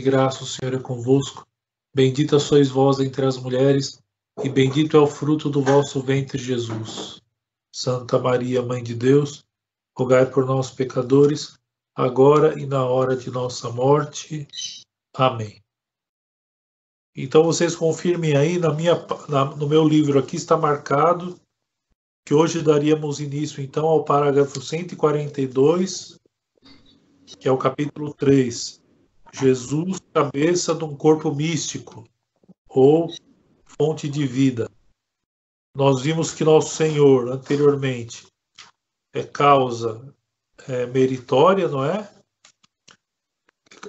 graça, o Senhor é convosco. Bendita sois vós entre as mulheres, e bendito é o fruto do vosso ventre, Jesus. Santa Maria, Mãe de Deus, rogai por nós, pecadores, agora e na hora de nossa morte. Amém. Então vocês confirmem aí, na minha, na, no meu livro aqui está marcado que hoje daríamos início então ao parágrafo 142, que é o capítulo 3, Jesus, cabeça de um corpo místico ou fonte de vida. Nós vimos que nosso Senhor, anteriormente, é causa é, meritória, não é?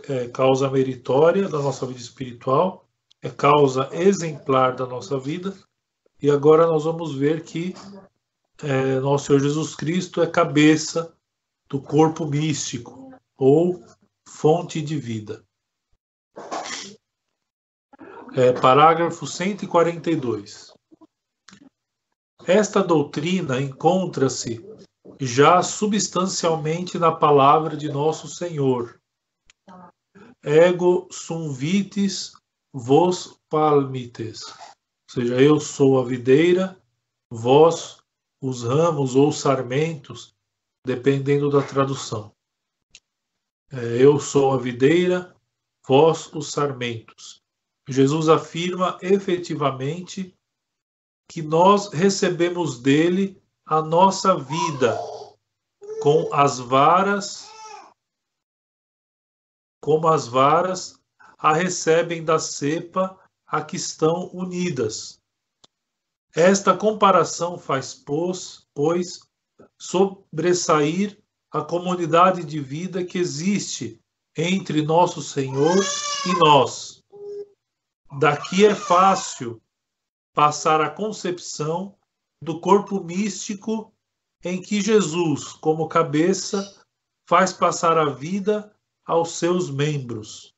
É causa meritória da nossa vida espiritual, é causa exemplar da nossa vida, e agora nós vamos ver que é, nosso Senhor Jesus Cristo é cabeça do corpo místico, ou fonte de vida. É, parágrafo 142. Esta doutrina encontra-se já substancialmente na palavra de nosso Senhor. Ego sum vitis vos palmites. Ou seja, eu sou a videira, vós os ramos ou sarmentos, dependendo da tradução. É, eu sou a videira, vós os sarmentos. Jesus afirma efetivamente que nós recebemos dele a nossa vida com as varas, como as varas a recebem da cepa a que estão unidas. Esta comparação faz, pois, pois sobressair a comunidade de vida que existe entre nosso Senhor e nós. Daqui é fácil passar a concepção do corpo místico em que Jesus, como cabeça, faz passar a vida aos seus membros.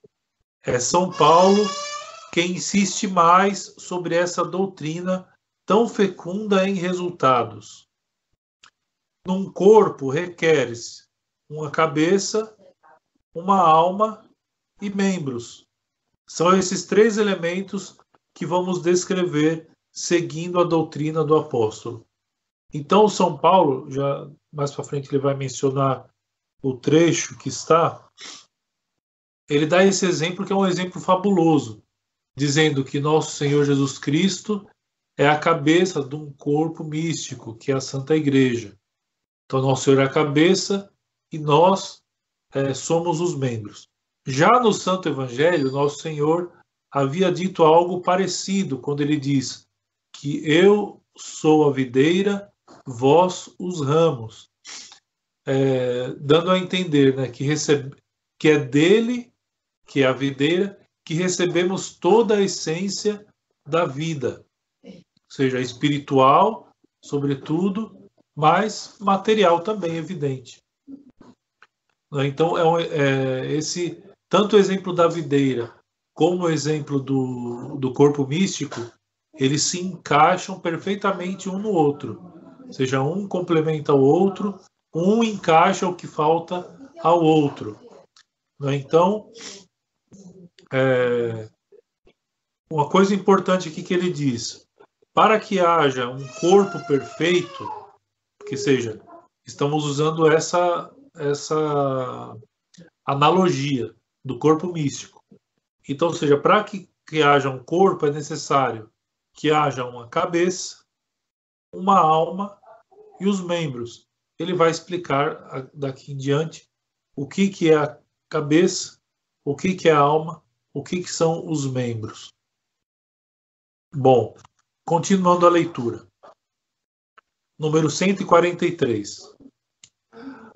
É São Paulo quem insiste mais sobre essa doutrina tão fecunda em resultados num corpo requer-se uma cabeça, uma alma e membros. São esses três elementos que vamos descrever seguindo a doutrina do apóstolo. Então, São Paulo, já mais para frente ele vai mencionar o trecho que está, ele dá esse exemplo que é um exemplo fabuloso, dizendo que nosso Senhor Jesus Cristo é a cabeça de um corpo místico, que é a Santa Igreja. Então, nosso Senhor é a cabeça e nós é, somos os membros. Já no Santo Evangelho, nosso Senhor havia dito algo parecido quando ele diz que eu sou a videira, vós os ramos, é, dando a entender né, que, recebe, que é dele, que é a videira, que recebemos toda a essência da vida, seja, espiritual, sobretudo, mas material também evidente. Né? Então, é, é, esse tanto o exemplo da videira como o exemplo do, do corpo místico, eles se encaixam perfeitamente um no outro. Ou seja, um complementa o outro, um encaixa o que falta ao outro. Né? Então, é, uma coisa importante aqui que ele diz: para que haja um corpo perfeito, que seja, estamos usando essa, essa analogia do corpo místico. Então, seja, para que, que haja um corpo é necessário que haja uma cabeça, uma alma e os membros. Ele vai explicar daqui em diante o que, que é a cabeça, o que, que é a alma, o que, que são os membros. Bom, continuando a leitura número 143.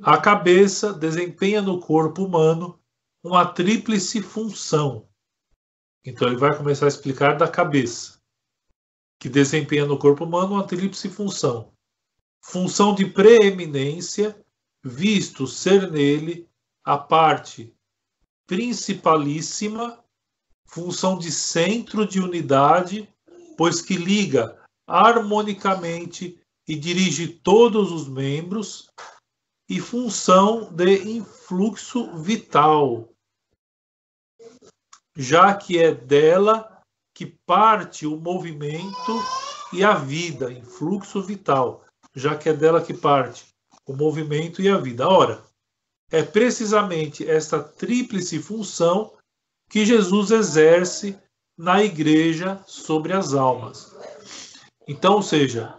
A cabeça desempenha no corpo humano uma tríplice função. Então ele vai começar a explicar da cabeça, que desempenha no corpo humano uma tríplice função. Função de preeminência, visto ser nele a parte principalíssima, função de centro de unidade, pois que liga harmonicamente e dirige todos os membros, e função de influxo vital. já que é dela que parte o movimento e a vida, em fluxo vital, já que é dela que parte o movimento e a vida. Ora, é precisamente esta tríplice função que Jesus exerce na igreja sobre as almas. Então, ou seja,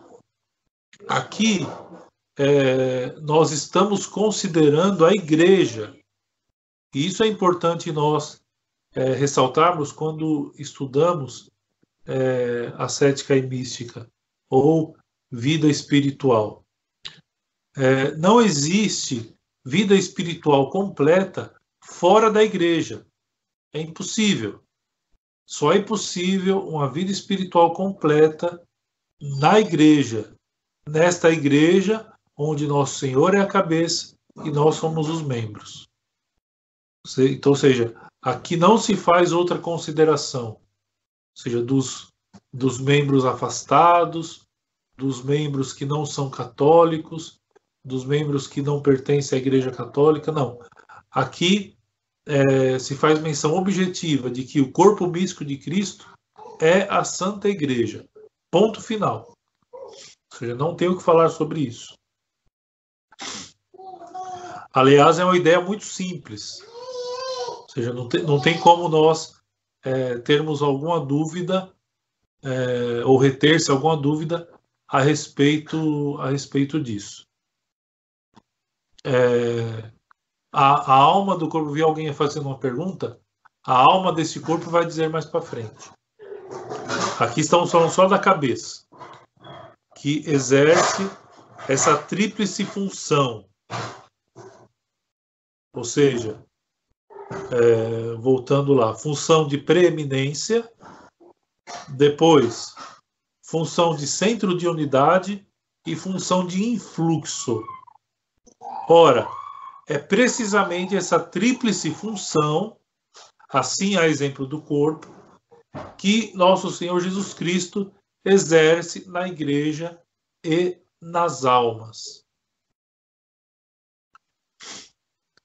aqui é, nós estamos considerando a igreja. E isso é importante nós é, ressaltarmos quando estudamos é, ascética e mística ou vida espiritual. É, não existe vida espiritual completa fora da igreja. É impossível. Só é possível uma vida espiritual completa na igreja, nesta igreja onde nosso Senhor é a cabeça e nós somos os membros. Então, ou seja, aqui não se faz outra consideração, ou seja, dos, dos membros afastados, dos membros que não são católicos, dos membros que não pertencem à Igreja Católica, não. Aqui é, se faz menção objetiva de que o corpo místico de Cristo é a Santa Igreja. Ponto final. Ou seja, não tenho o que falar sobre isso. Aliás, é uma ideia muito simples. Ou seja, não tem, não tem como nós é, termos alguma dúvida é, ou reter-se alguma dúvida a respeito, a respeito disso. É, a, a, alma do corpo, vi alguém fazendo uma pergunta, a alma desse corpo vai dizer mais para frente. Aqui estamos falando só da cabeça, que exerce essa tríplice função. Ou seja, é, voltando lá, função de preeminência, depois função de centro de unidade e função de influxo. Ora, é precisamente essa tríplice função, assim a exemplo do corpo, que nosso Senhor Jesus Cristo exerce na igreja e nas almas.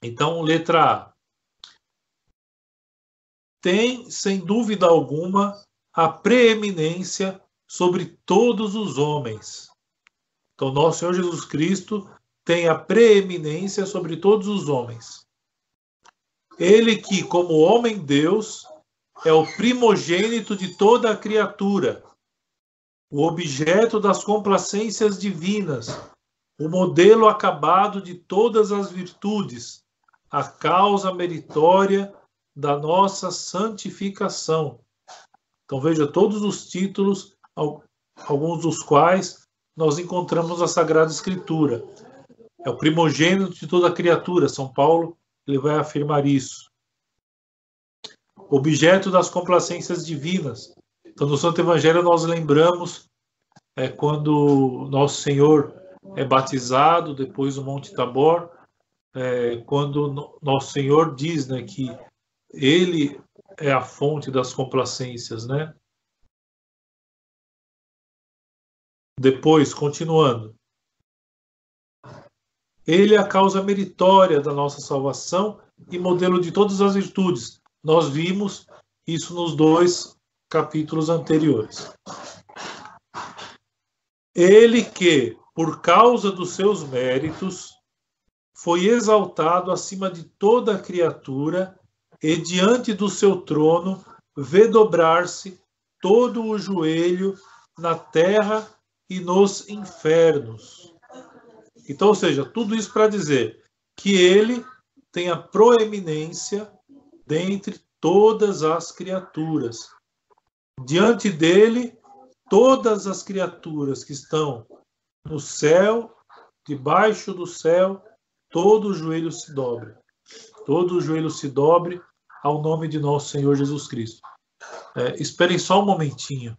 Então, letra A. Tem, sem dúvida alguma, a preeminência sobre todos os homens. Então, nosso Senhor Jesus Cristo tem a preeminência sobre todos os homens. Ele que, como homem-deus, é o primogênito de toda a criatura, o objeto das complacências divinas, o modelo acabado de todas as virtudes, a causa meritória da nossa santificação. Então veja todos os títulos, alguns dos quais nós encontramos na Sagrada Escritura. É o primogênito de toda criatura. São Paulo ele vai afirmar isso. Objeto das complacências divinas. Então, no Santo Evangelho, nós lembramos é, quando nosso Senhor é batizado, depois do Monte Tabor, é, quando nosso Senhor diz né, que Ele é a fonte das complacências, né? Depois, continuando. Ele é a causa meritória da nossa salvação e modelo de todas as virtudes. Nós vimos isso nos dois capítulos anteriores. Ele que, por causa dos seus méritos, foi exaltado acima de toda criatura e diante do seu trono vê dobrar-se todo o joelho na terra e nos infernos. Então, ou seja, tudo isso para dizer que ele tem a proeminência dentre todas as criaturas. Diante dele, todas as criaturas que estão no céu, debaixo do céu, todo o joelho se dobre. Todo o joelho se dobre ao nome de nosso Senhor Jesus Cristo. É, esperem só um momentinho.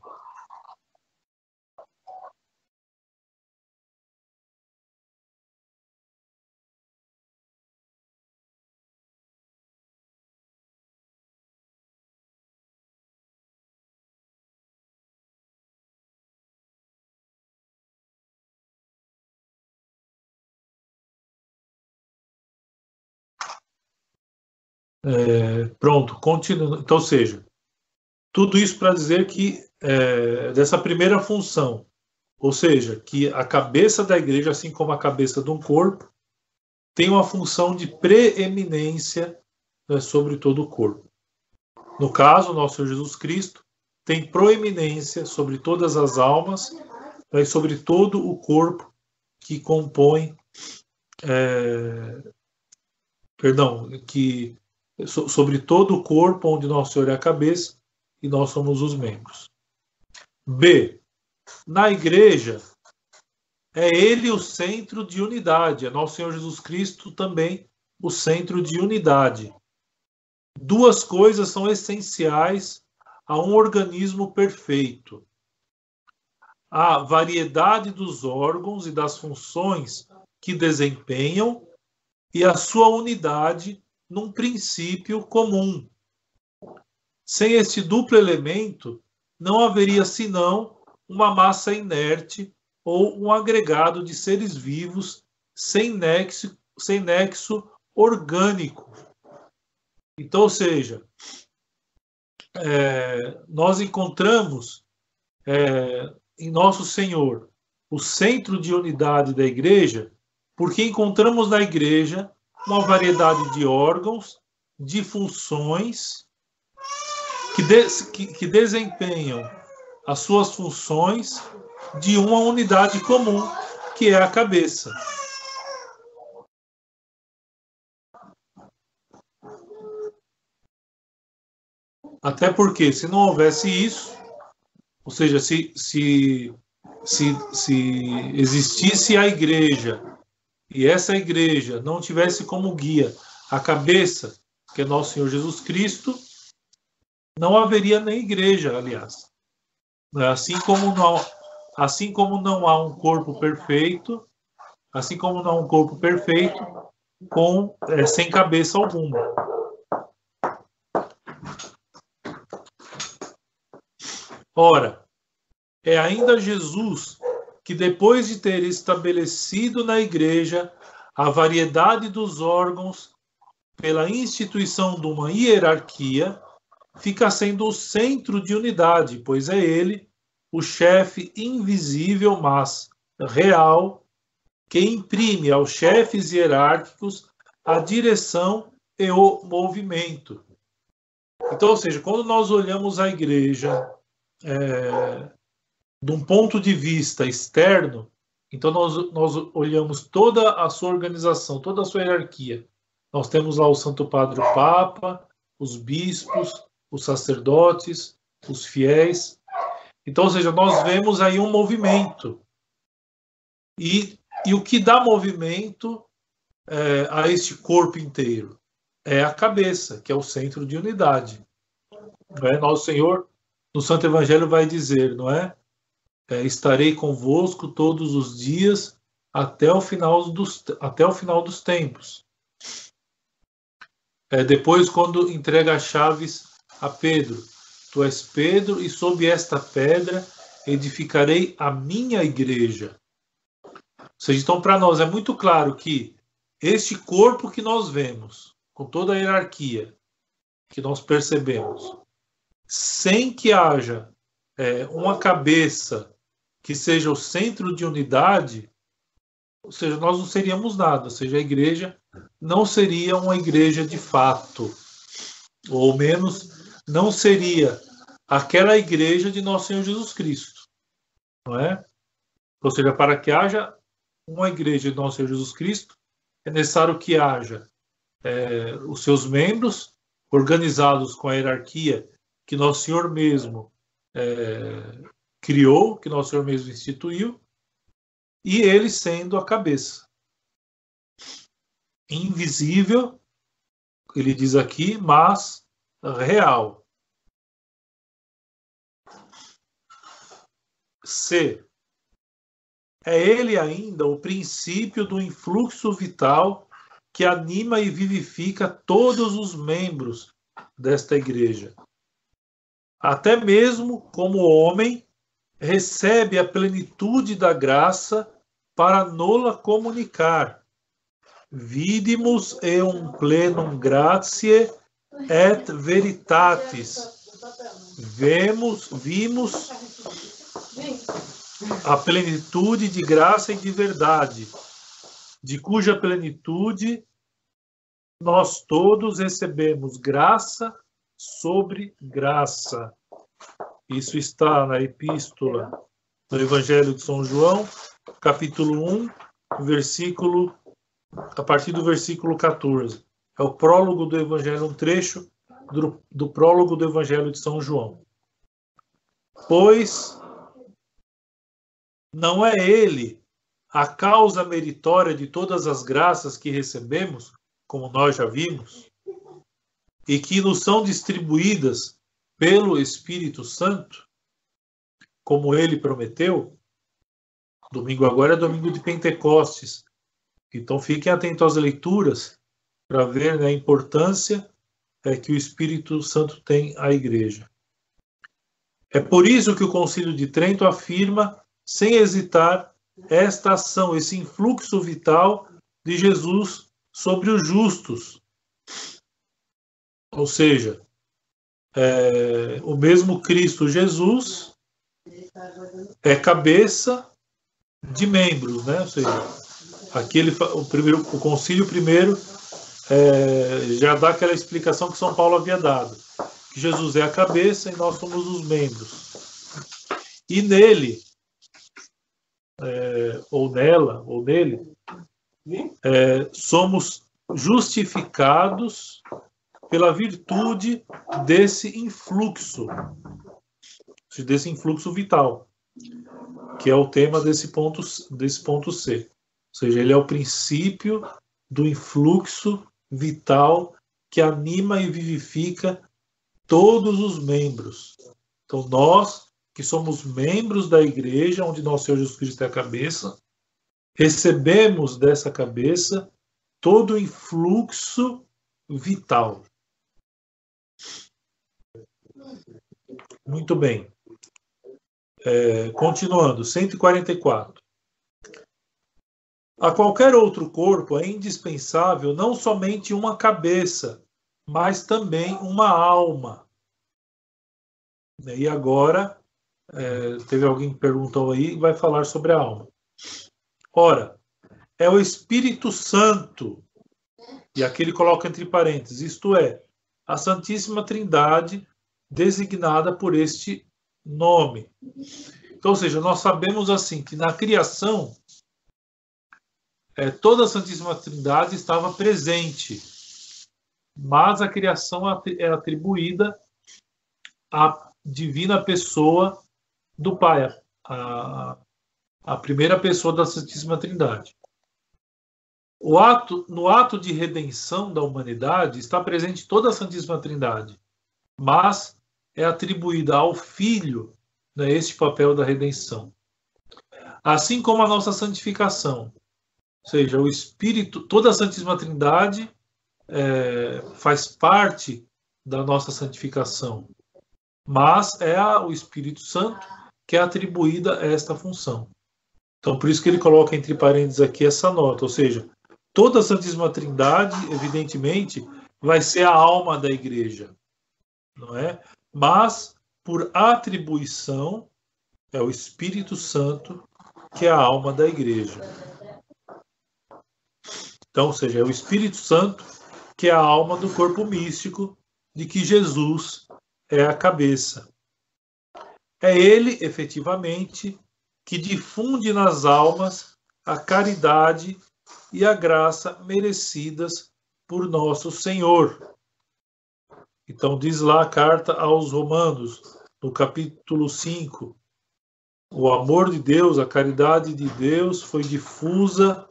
É, pronto, continua. Então, seja, tudo isso para dizer que é, dessa primeira função, ou seja, que a cabeça da igreja, assim como a cabeça de um corpo, tem uma função de preeminência né, sobre todo o corpo. No caso, nosso Jesus Cristo tem proeminência sobre todas as almas né, e sobre todo o corpo que compõe, é, perdão, que sobre todo o corpo onde nosso Senhor é a cabeça e nós somos os membros. B. Na igreja, é ele o centro de unidade, é nosso Senhor Jesus Cristo também o centro de unidade. Duas coisas são essenciais a um organismo perfeito: a variedade dos órgãos e das funções que desempenham e a sua unidade num princípio comum. Sem este duplo elemento, não haveria senão uma massa inerte ou um agregado de seres vivos sem nexo, sem nexo orgânico. Então, ou seja, é, nós encontramos é, em Nosso Senhor o centro de unidade da igreja, porque encontramos na igreja uma variedade de órgãos, de funções que, de, que, que desempenham as suas funções de uma unidade comum, que é a cabeça. Até porque, se não houvesse isso, ou seja, se, se, se, se existisse a igreja e essa igreja não tivesse como guia a cabeça, que é nosso Senhor Jesus Cristo, não haveria nem igreja, aliás. Assim como não, assim como não há um corpo perfeito, assim como não há um corpo perfeito com é, sem cabeça alguma. Ora, é ainda Jesus que, depois de ter estabelecido na igreja a variedade dos órgãos pela instituição de uma hierarquia, fica sendo o centro de unidade, pois é ele o chefe invisível, mas real, que imprime aos chefes hierárquicos a direção e o movimento. Então, ou seja, quando nós olhamos a igreja é, de um ponto de vista externo, então nós, nós olhamos toda a sua organização, toda a sua hierarquia. Nós temos lá o Santo Padre o Papa, os bispos, os sacerdotes, os fiéis. Então, ou seja, nós vemos aí um movimento. E, e o que dá movimento é, a este corpo inteiro? É a cabeça, que é o centro de unidade. É? Nosso Senhor no Santo Evangelho vai dizer, não é? É? estarei convosco todos os dias até o final dos, até o final dos tempos. É, depois, quando entrega as chaves a Pedro, tu és Pedro, e sob esta pedra edificarei a minha igreja. Ou seja, então, para nós é muito claro que este corpo que nós vemos, com toda a hierarquia que nós percebemos, sem que haja é, uma cabeça que seja o centro de unidade, ou seja, nós não seríamos nada, ou seja, a igreja não seria uma igreja de fato, ou menos não seria aquela igreja de nosso Senhor Jesus Cristo, não é? Ou seja, para que haja uma igreja de nosso Senhor Jesus Cristo, é necessário que haja é, os seus membros organizados com a hierarquia que Nosso Senhor mesmo é, criou, que Nosso Senhor mesmo instituiu, e ele sendo a cabeça. Invisível, ele diz aqui, mas real. C. É ele ainda o princípio do influxo vital que anima e vivifica todos os membros desta igreja até mesmo como homem, recebe a plenitude da graça para nola comunicar. Vidimus e um plenum gratiae et veritatis. Vemos, vimos a plenitude de graça e de verdade, de cuja plenitude nós todos recebemos graça sobre graça. Isso está na epístola do Evangelho de São João, capítulo 1, versículo a partir do versículo 14. É o prólogo do Evangelho, um trecho do, do prólogo do Evangelho de São João. Pois não é ele a causa meritória de todas as graças que recebemos, como nós já vimos, e que nos são distribuídas pelo Espírito Santo, como ele prometeu. Domingo agora é domingo de Pentecostes. Então fiquem atentos às leituras para ver né, a importância é, que o Espírito Santo tem à igreja. É por isso que o Concílio de Trento afirma, sem hesitar, esta ação, esse influxo vital de Jesus sobre os justos. Ou seja, é, o mesmo Cristo Jesus é cabeça de membros, né? Ou seja, aqui ele, o, primeiro, o concílio primeiro é, já dá aquela explicação que São Paulo havia dado, que Jesus é a cabeça e nós somos os membros. E nele, é, ou nela, ou nele, é, somos justificados pela virtude desse influxo, desse influxo vital, que é o tema desse ponto, desse ponto C. Ou seja, ele é o princípio do influxo vital que anima e vivifica todos os membros. Então, nós que somos membros da igreja, onde nosso Senhor Jesus Cristo é a cabeça, recebemos dessa cabeça todo o influxo vital. Muito bem. É, continuando, 144. A qualquer outro corpo é indispensável não somente uma cabeça, mas também uma alma. E agora, é, teve alguém que perguntou aí vai falar sobre a alma. Ora, é o Espírito Santo, e aqui ele coloca entre parênteses, isto é, a Santíssima Trindade designada por este nome. Então, ou seja, nós sabemos assim que na criação é, toda a Santíssima Trindade estava presente, mas a criação é atribuída à divina pessoa do Pai, a, a primeira pessoa da Santíssima Trindade. O ato, no ato de redenção da humanidade está presente toda a Santíssima Trindade, mas é atribuída ao Filho né, este papel da redenção. Assim como a nossa santificação, ou seja, o Espírito, toda a Santíssima Trindade é, faz parte da nossa santificação, mas é o Espírito Santo que é atribuída a esta função. Então, por isso que ele coloca entre parênteses aqui essa nota, ou seja, toda a Santíssima Trindade, evidentemente, vai ser a alma da igreja, não é? Mas por atribuição é o Espírito Santo que é a alma da igreja. Então, ou seja, é o Espírito Santo que é a alma do corpo místico de que Jesus é a cabeça. É ele, efetivamente, que difunde nas almas a caridade e a graça merecidas por nosso Senhor. Então, diz lá a carta aos Romanos, no capítulo 5, o amor de Deus, a caridade de Deus foi difusa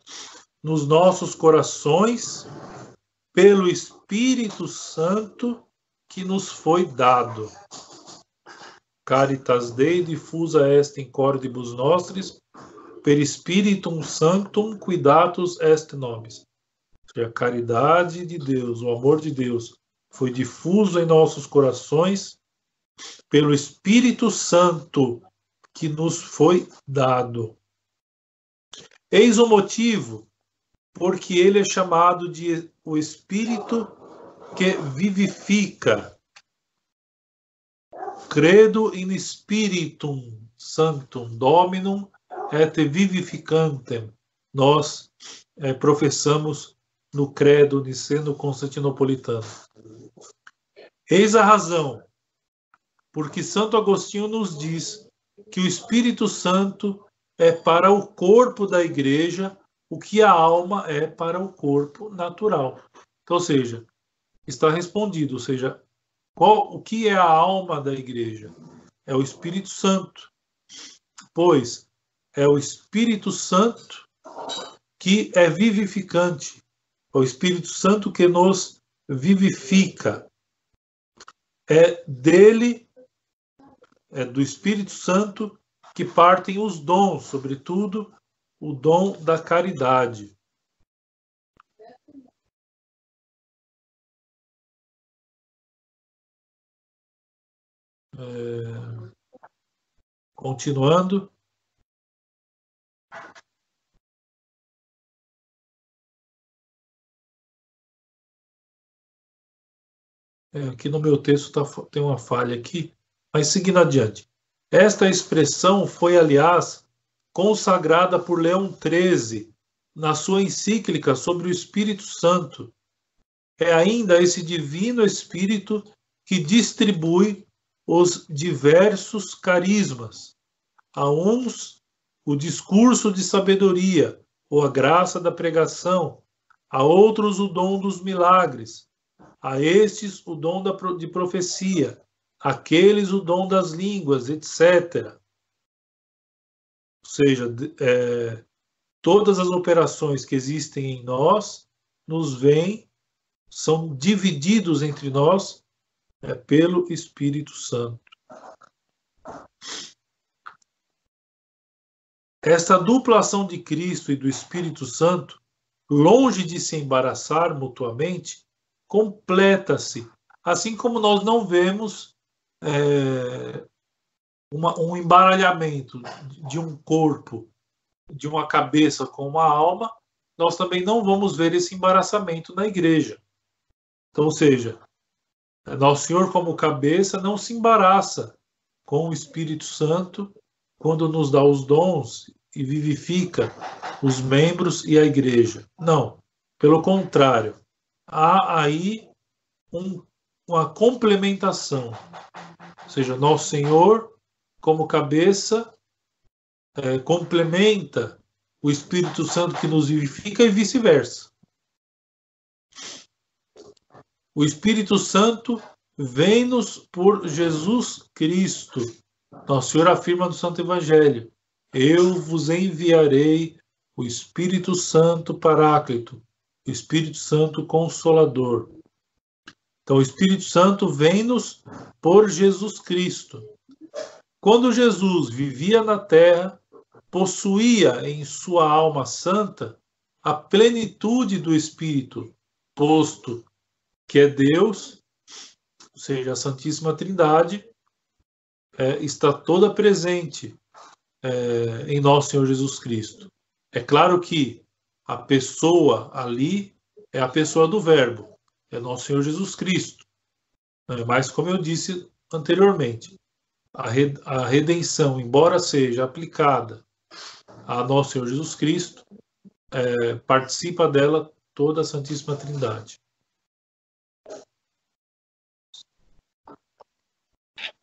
nos nossos corações pelo Espírito Santo que nos foi dado. Caritas Dei diffusa est in cordibus nostris per Spiritum Sanctum cuidatus est nobis. A caridade de Deus, o amor de Deus, foi difuso em nossos corações pelo Espírito Santo que nos foi dado. Eis o motivo porque ele é chamado de o Espírito que vivifica. Credo in spiritum sanctum dominum et vivificantem. Nós é, professamos no credo niceno constantinopolitano. Eis a razão porque Santo Agostinho nos diz que o Espírito Santo é para o corpo da igreja o que a alma é para o corpo natural. Então, ou seja, está respondido, ou seja, qual, o que é a alma da igreja? É o Espírito Santo. Pois é o Espírito Santo que é vivificante. É o Espírito Santo que nos vivifica. É dele, é do Espírito Santo que partem os dons, sobretudo o dom da caridade. É, continuando. É, aqui no meu texto tá, tem uma falha aqui, mas seguindo adiante. Esta expressão foi, aliás, consagrada por Leão XIII na sua encíclica sobre o Espírito Santo. É ainda esse divino Espírito que distribui os diversos carismas. A uns, o discurso de sabedoria ou a graça da pregação, a outros, o dom dos milagres, a estes, o dom de profecia, aqueles, o dom das línguas, etc seja, é, todas as operações que existem em nós nos vêm, são divididos entre nós é, pelo Espírito Santo. Esta dupla ação de Cristo e do Espírito Santo, longe de se embaraçar mutuamente, completa-se, assim como nós não vemos é, uma, um embaralhamento de um corpo, de uma cabeça com uma alma, nós também não vamos ver esse embaraçamento na igreja. Então, ou seja, Nosso Senhor, como cabeça, não se embaraça com o Espírito Santo quando nos dá os dons e vivifica os membros e a igreja. Não, pelo contrário, há aí um, uma complementação. Ou seja, Nosso Senhor como cabeça é, complementa o Espírito Santo que nos vivifica e vice-versa. O Espírito Santo vem-nos por Jesus Cristo. Nosso Senhor afirma no Santo Evangelho: Eu vos enviarei o Espírito Santo Paráclito, o Espírito Santo Consolador. Então, o Espírito Santo vem-nos por Jesus Cristo. Quando Jesus vivia na terra, possuía em sua alma santa a plenitude do Espírito, posto que é Deus, ou seja, a Santíssima Trindade, é, está toda presente é, em nosso Senhor Jesus Cristo. É claro que a pessoa ali é a pessoa do Verbo, é nosso Senhor Jesus Cristo. É, mas, como eu disse anteriormente, a redenção, embora seja aplicada a nosso Senhor Jesus Cristo, é, participa dela toda a Santíssima Trindade.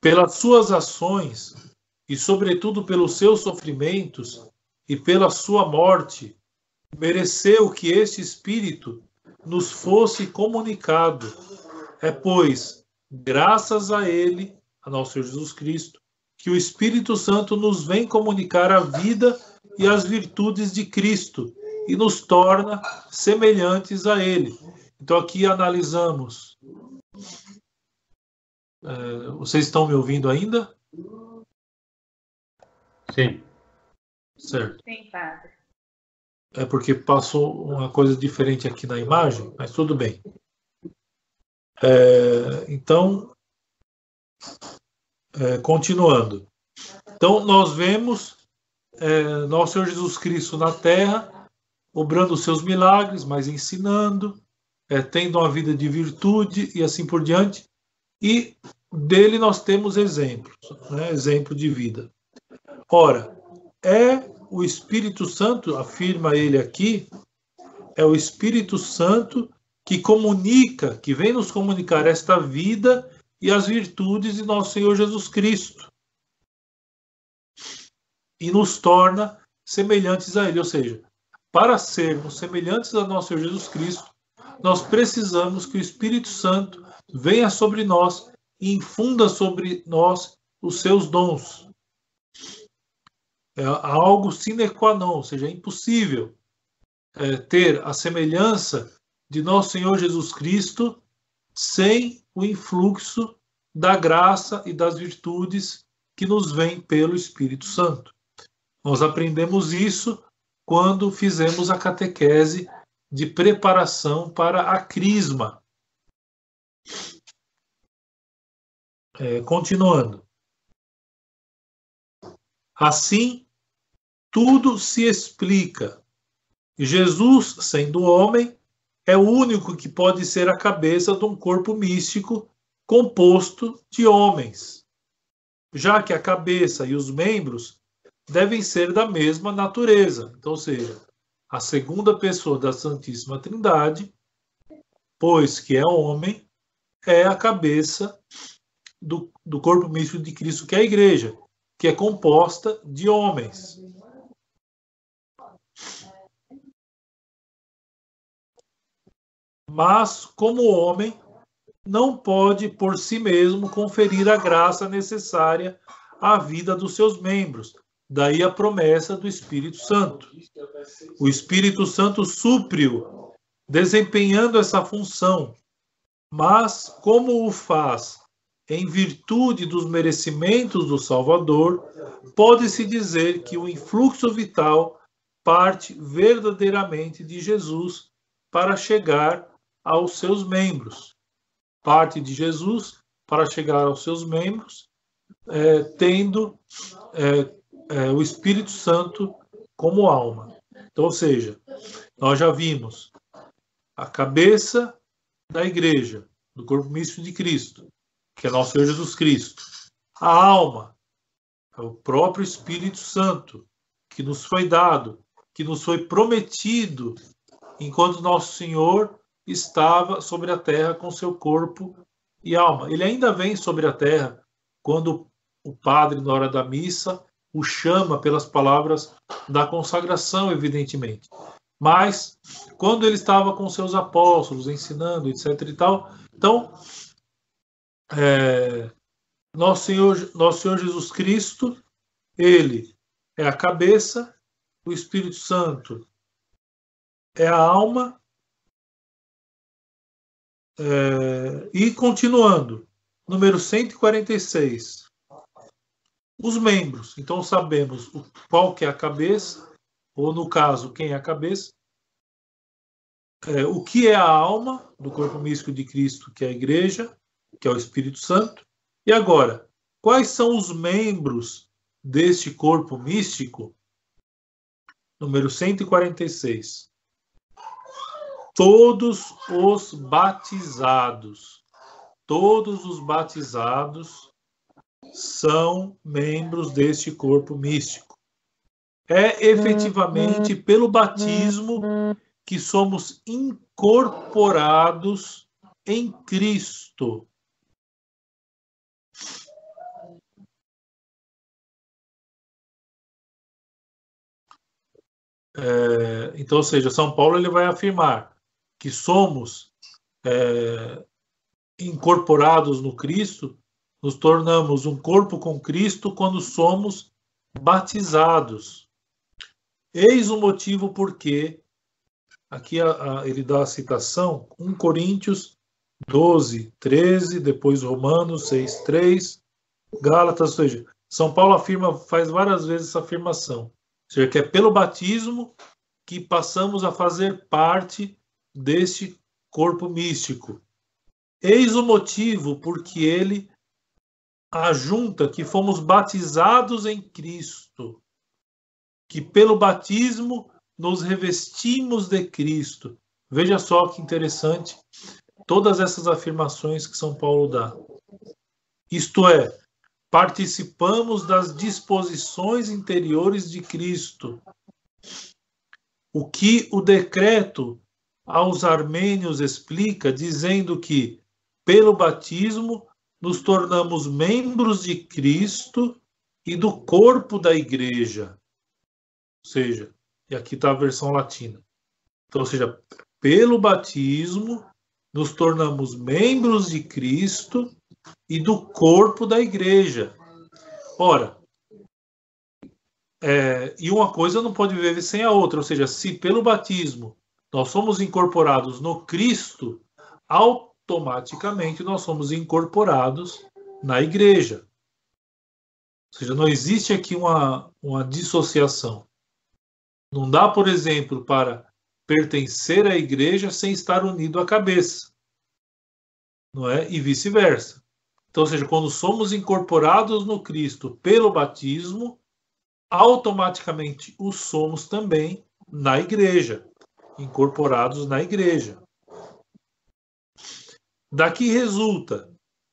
Pelas suas ações e, sobretudo, pelos seus sofrimentos e pela sua morte, mereceu que este Espírito nos fosse comunicado. É, pois, graças a ele a nosso Senhor Jesus Cristo, que o Espírito Santo nos vem comunicar a vida e as virtudes de Cristo e nos torna semelhantes a Ele. Então aqui analisamos. É, vocês estão me ouvindo ainda? Sim. Certo. Sim, padre. É porque passou uma coisa diferente aqui na imagem, mas tudo bem. É, então, é, continuando. Então, nós vemos é, nosso Senhor Jesus Cristo na terra, obrando os seus milagres, mas ensinando, é, tendo uma vida de virtude e assim por diante. E dele nós temos exemplos, né? exemplo de vida. Ora, é o Espírito Santo, afirma ele aqui, é o Espírito Santo que comunica, que vem nos comunicar esta vida e as virtudes de nosso Senhor Jesus Cristo. E nos torna semelhantes a Ele. Ou seja, para sermos semelhantes a nosso Senhor Jesus Cristo, nós precisamos que o Espírito Santo venha sobre nós e infunda sobre nós os seus dons. É algo sine qua non, ou seja, é impossível é, ter a semelhança de nosso Senhor Jesus Cristo sem o influxo da graça e das virtudes que nos vem pelo Espírito Santo. Nós aprendemos isso quando fizemos a catequese de preparação para a crisma. É, continuando. Assim, tudo se explica. Jesus, sendo homem, é o único que pode ser a cabeça de um corpo místico composto de homens, já que a cabeça e os membros devem ser da mesma natureza. Então, ou seja, a segunda pessoa da Santíssima Trindade, pois que é homem, é a cabeça do, do corpo místico de Cristo, que é a igreja, que é composta de homens. Mas, como homem, não pode por si mesmo conferir a graça necessária à vida dos seus membros, Daí a promessa do Espírito Santo. O Espírito Santo supre-o, desempenhando essa função. Mas, como o faz em virtude dos merecimentos do Salvador, pode-se dizer que o influxo vital parte verdadeiramente de Jesus para chegar aos seus membros. Parte de Jesus para chegar aos seus membros, é, tendo é, é, o Espírito Santo como alma. Então, ou seja, nós já vimos a cabeça da igreja, do corpo místico de Cristo, que é nosso Senhor Jesus Cristo. A alma é o próprio Espírito Santo, que nos foi dado, que nos foi prometido enquanto nosso Senhor estava sobre a terra com seu corpo e alma. Ele ainda vem sobre a terra quando o padre, na hora da missa, o chama pelas palavras da consagração, evidentemente. Mas quando ele estava com seus apóstolos ensinando, etc. e tal, então é, nosso Senhor, nosso Senhor Jesus Cristo, ele é a cabeça, o Espírito Santo é a alma. É, e continuando, número 146 os membros. Então sabemos qual que é a cabeça, ou no caso, quem é a cabeça, é, o que é a alma do corpo místico de Cristo, que é a igreja, que é o Espírito Santo. E agora, quais são os membros deste corpo místico? Número 146. Todos os batizados. Todos os batizados são membros deste corpo místico. É efetivamente pelo batismo que somos incorporados em Cristo. É, então, ou seja, São Paulo ele vai afirmar que somos é, incorporados no Cristo nos tornamos um corpo com Cristo quando somos batizados. Eis o motivo porque, aqui a, a, ele dá a citação, 1 Coríntios 12, 13, depois Romanos 6, 3, Gálatas, ou seja, São Paulo afirma, faz várias vezes essa afirmação. Seja, que é pelo batismo que passamos a fazer parte deste corpo místico. Eis o motivo porque ele ajunta que fomos batizados em Cristo, que pelo batismo nos revestimos de Cristo. Veja só que interessante todas essas afirmações que São Paulo dá. Isto é, participamos das disposições interiores de Cristo. O que o decreto aos armênios explica, dizendo que, pelo batismo, nos tornamos membros de Cristo e do corpo da igreja. Ou seja, e aqui está a versão latina. Então, ou seja, pelo batismo, nos tornamos membros de Cristo e do corpo da igreja. Ora, é, e uma coisa não pode viver sem a outra, ou seja, se pelo batismo nós somos incorporados no Cristo, automaticamente nós somos incorporados na igreja. Ou seja, não existe aqui uma, uma dissociação. Não dá, por exemplo, para pertencer à igreja sem estar unido à cabeça. Não é? E vice-versa. Então, ou seja, quando somos incorporados no Cristo pelo batismo, automaticamente o somos também na igreja, incorporados na igreja. Daqui resulta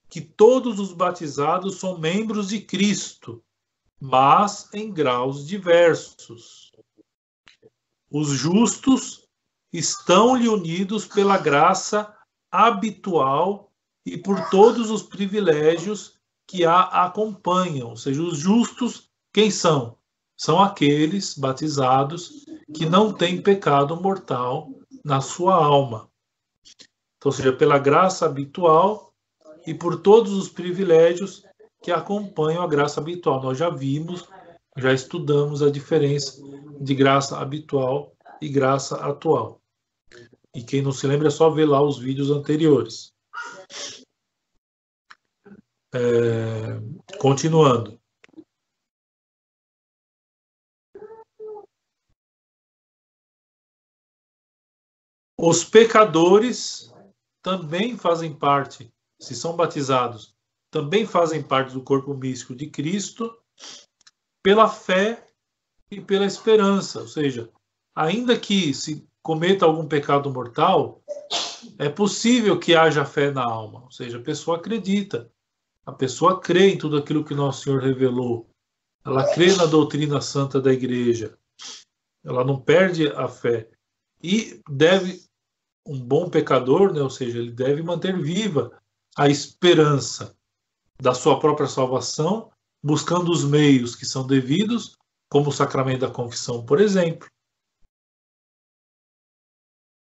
que todos os batizados são membros de Cristo, mas em graus diversos. Os justos estão-lhe unidos pela graça habitual e por todos os privilégios que a acompanham. Ou seja, os justos, quem são? São aqueles batizados que não têm pecado mortal na sua alma. Então, ou seja, pela graça habitual e por todos os privilégios que acompanham a graça habitual. Nós já vimos, já estudamos a diferença de graça habitual e graça atual. E quem não se lembra é só ver lá os vídeos anteriores. É, continuando. Os pecadores também fazem parte, se são batizados, também fazem parte do corpo místico de Cristo pela fé e pela esperança. Ou seja, ainda que se cometa algum pecado mortal, é possível que haja fé na alma, ou seja, a pessoa acredita, a pessoa crê em tudo aquilo que nosso Senhor revelou, ela crê na doutrina santa da igreja, ela não perde a fé. E deve um bom pecador, né, ou seja, ele deve manter viva a esperança da sua própria salvação, buscando os meios que são devidos, como o sacramento da confissão, por exemplo,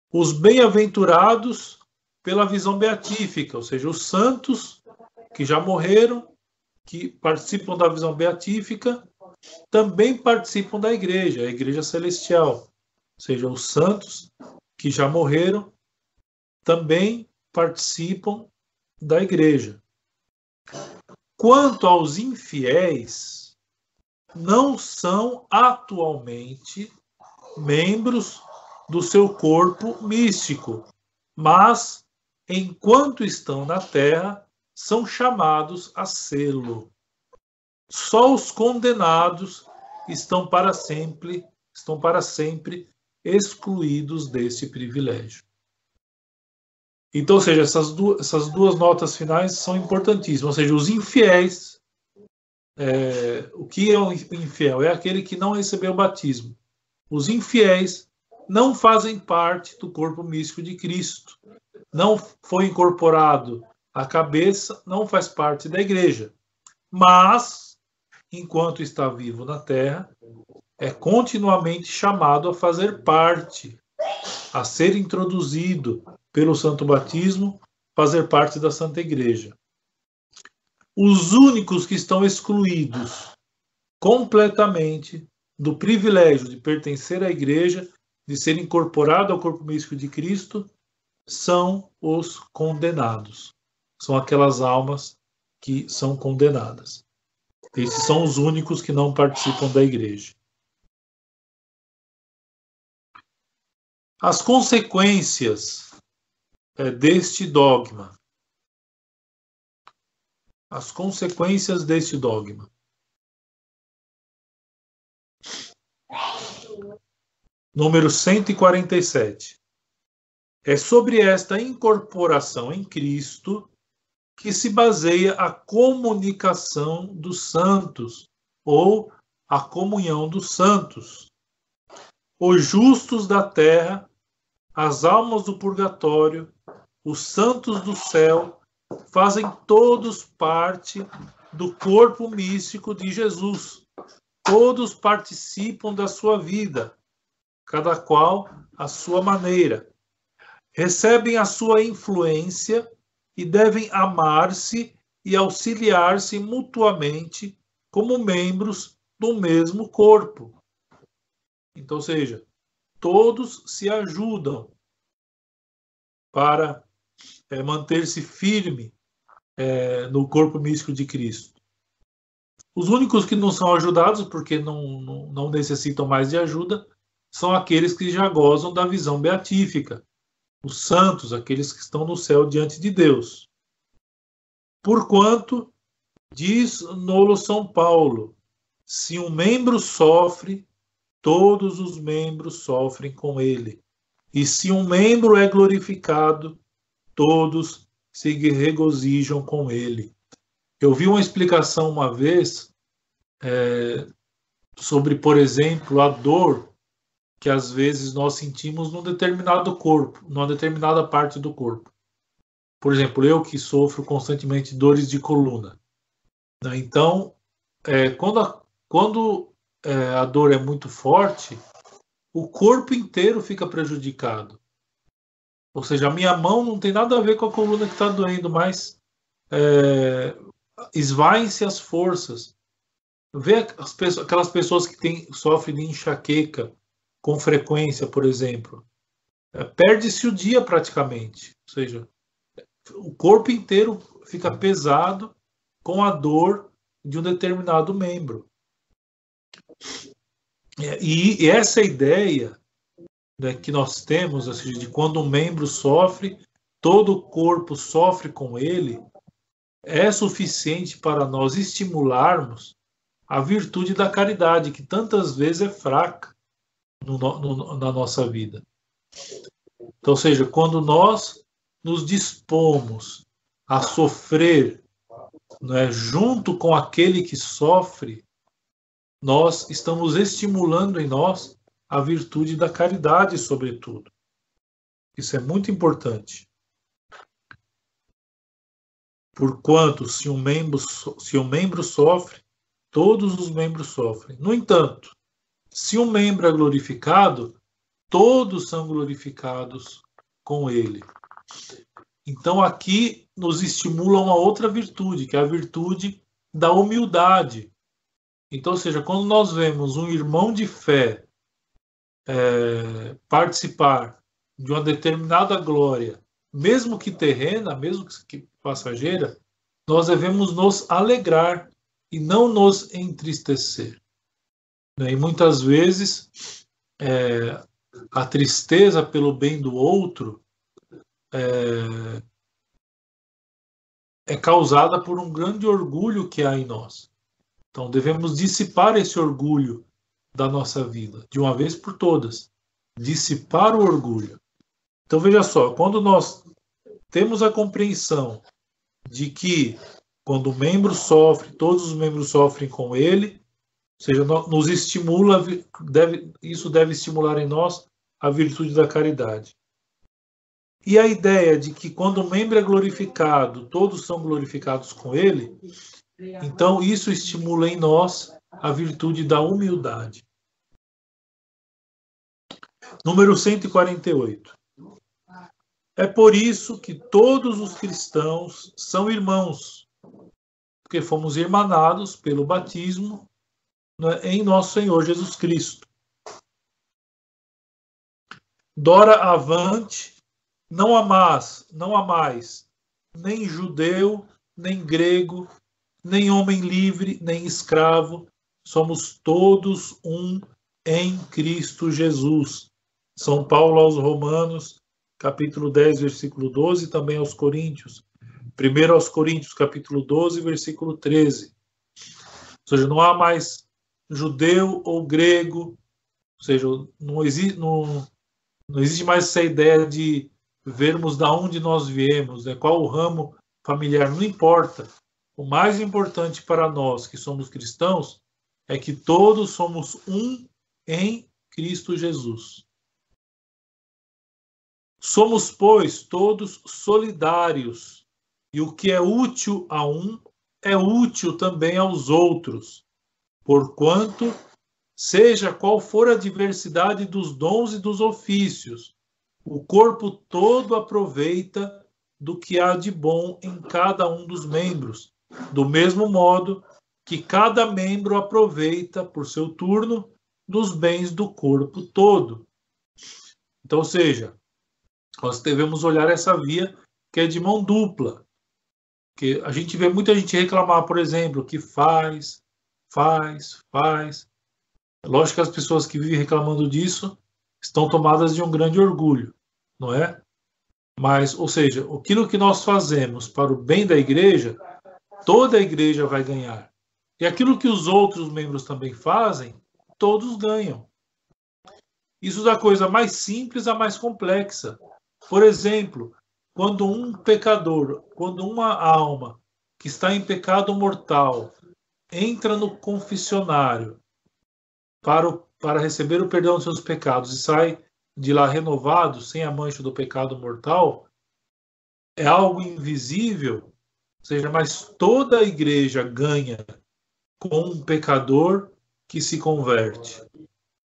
os bem-aventurados pela visão beatífica, ou seja, os santos que já morreram, que participam da visão beatífica, também participam da igreja, a igreja celestial. Ou seja, os santos que já morreram também participam da igreja. Quanto aos infiéis, não são atualmente membros do seu corpo místico, mas, enquanto estão na terra, são chamados a selo. Só os condenados estão para sempre, estão para sempre excluídos desse privilégio. Então, ou seja, essas duas, essas duas notas finais são importantíssimas. Ou seja, os infiéis, é, o que é o infiel? É aquele que não recebeu o batismo. Os infiéis não fazem parte do corpo místico de Cristo. Não foi incorporado à cabeça, não faz parte da igreja. Mas, enquanto está vivo na terra, é continuamente chamado a fazer parte, a ser introduzido pelo santo batismo, fazer parte da Santa Igreja. Os únicos que estão excluídos completamente do privilégio de pertencer à igreja de ser incorporado ao corpo místico de Cristo são os condenados. São aquelas almas que são condenadas. Esses são os únicos que não participam da igreja. As consequências é, deste dogma. As consequências deste dogma. número 147. É sobre esta incorporação em Cristo que se baseia a comunicação dos santos, ou a comunhão dos santos. Os justos da terra, as almas do purgatório, os santos do céu, fazem todos parte do corpo místico de Jesus. Todos participam da sua vida, cada qual à sua maneira. Recebem a sua influência e devem amar-se e auxiliar-se mutuamente como membros do mesmo corpo. Então, seja, todos se ajudam para é, manter-se firme é, no corpo místico de Cristo. Os únicos que não são ajudados, porque não, não, não necessitam mais de ajuda, são aqueles que já gozam da visão beatífica, os santos, aqueles que estão no céu diante de Deus. Porquanto, diz Nolo São Paulo, se um membro sofre, todos os membros sofrem com ele. E se um membro é glorificado, todos se regozijam com ele. Eu vi uma explicação uma vez é, sobre, por exemplo, a dor que às vezes nós sentimos num determinado corpo, numa determinada parte do corpo. Por exemplo, eu que sofro constantemente dores de coluna. Né? Então, é, quando, a, quando é, a dor é muito forte, o corpo inteiro fica prejudicado. Ou seja, a minha mão não tem nada a ver com a coluna que está doendo, mas é, esvaem-se as forças. Vê as pessoas, aquelas pessoas que tem, sofrem de enxaqueca com frequência, por exemplo. É, Perde-se o dia praticamente. Ou seja, o corpo inteiro fica pesado com a dor de um determinado membro. E, e essa ideia né, que nós temos, assim, de quando um membro sofre, todo o corpo sofre com ele, é suficiente para nós estimularmos a virtude da caridade, que tantas vezes é fraca no, no, na nossa vida. Então, ou seja, quando nós nos dispomos a sofrer né, junto com aquele que sofre, nós estamos estimulando em nós a virtude da caridade, sobretudo. Isso é muito importante. Porquanto, se um membro, se um membro sofre, todos os membros sofrem. No entanto, se um membro é glorificado, todos são glorificados com ele. Então, aqui nos estimula uma outra virtude, que é a virtude da humildade. Então, ou seja, quando nós vemos um irmão de fé é, participar de uma determinada glória, mesmo que terrena, mesmo que passageira, nós devemos nos alegrar e não nos entristecer. Né? E muitas vezes é, a tristeza pelo bem do outro é, é causada por um grande orgulho que há em nós. Então devemos dissipar esse orgulho da nossa vida, de uma vez por todas. Dissipar o orgulho. Então veja só, quando nós temos a compreensão de que quando o membro sofre, todos os membros sofrem com ele, seja, nos estimula, deve, isso deve estimular em nós a virtude da caridade. E a ideia de que quando o membro é glorificado, todos são glorificados com ele, então isso estimula em nós a virtude da humildade. Número 148. É por isso que todos os cristãos são irmãos, porque fomos irmanados pelo batismo né, em nosso Senhor Jesus Cristo. Dora avante, não amás, não amais, nem judeu, nem grego, nem homem livre, nem escravo, somos todos um em Cristo Jesus. São Paulo aos Romanos, capítulo 10, versículo 12, e também aos Coríntios. Primeiro aos Coríntios, capítulo 12, versículo 13. Ou seja, não há mais judeu ou grego, ou seja, não existe, não, não existe mais essa ideia de vermos da onde nós viemos, né, qual o ramo familiar, não importa. O mais importante para nós que somos cristãos é que todos somos um em Cristo Jesus. Somos, pois, todos solidários, e o que é útil a um é útil também aos outros, porquanto, seja qual for a diversidade dos dons e dos ofícios, o corpo todo aproveita do que há de bom em cada um dos membros, do mesmo modo que cada membro aproveita, por seu turno, dos bens do corpo todo. Então, ou seja, nós devemos olhar essa via que é de mão dupla. Que a gente vê muita gente reclamar, por exemplo, que faz, faz, faz. Lógico que as pessoas que vivem reclamando disso estão tomadas de um grande orgulho, não é? Mas, ou seja, aquilo que nós fazemos para o bem da igreja, toda a igreja vai ganhar. E aquilo que os outros membros também fazem, todos ganham. Isso da coisa mais simples à mais complexa. Por exemplo, quando um pecador, quando uma alma que está em pecado mortal entra no confessionário para, o, para receber o perdão dos seus pecados e sai de lá renovado, sem a mancha do pecado mortal, é algo invisível, ou seja, mas toda a igreja ganha com um pecador que se converte,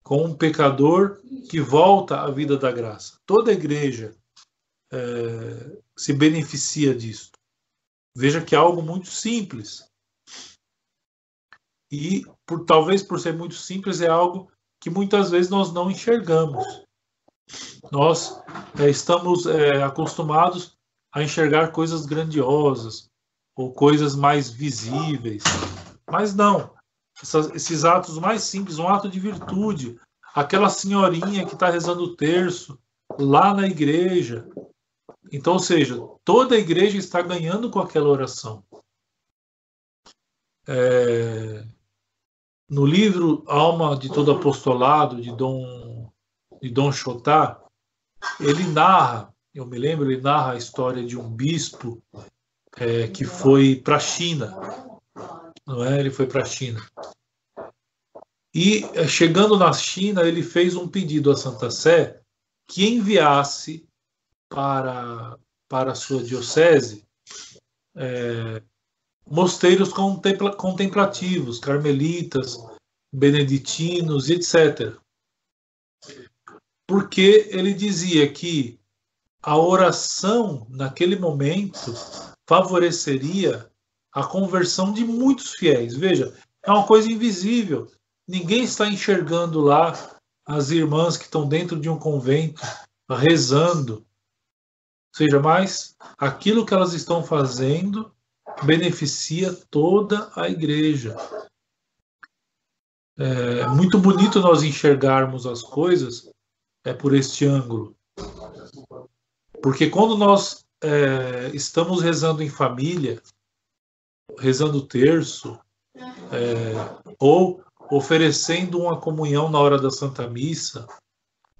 com um pecador que volta à vida da graça. Toda a igreja é, se beneficia disso. Veja que é algo muito simples. E por talvez por ser muito simples é algo que muitas vezes nós não enxergamos. Nós é, estamos é, acostumados a enxergar coisas grandiosas ou coisas mais visíveis, mas não. Essas, esses atos mais simples, um ato de virtude, aquela senhorinha que está rezando o terço lá na igreja, então, ou seja, toda a igreja está ganhando com aquela oração. É, no livro Alma de Todo Apostolado, de Dom, de Dom Chotá, ele narra, eu me lembro, ele narra a história de um bispo é, que foi para a China. Não é? Ele foi para a China. E é, chegando na China, ele fez um pedido à Santa Sé que enviasse para, para a sua diocese é, mosteiros contempla, contemplativos, carmelitas, beneditinos, etc. Porque ele dizia que a oração, naquele momento, favoreceria a conversão de muitos fiéis. Veja, é uma coisa invisível. Ninguém está enxergando lá as irmãs que estão dentro de um convento rezando, seja, mais aquilo que elas estão fazendo beneficia toda a igreja. É muito bonito nós enxergarmos as coisas é por este ângulo. Porque quando nós é, estamos rezando em família, rezando terço, é, ou oferecendo uma comunhão na hora da Santa Missa,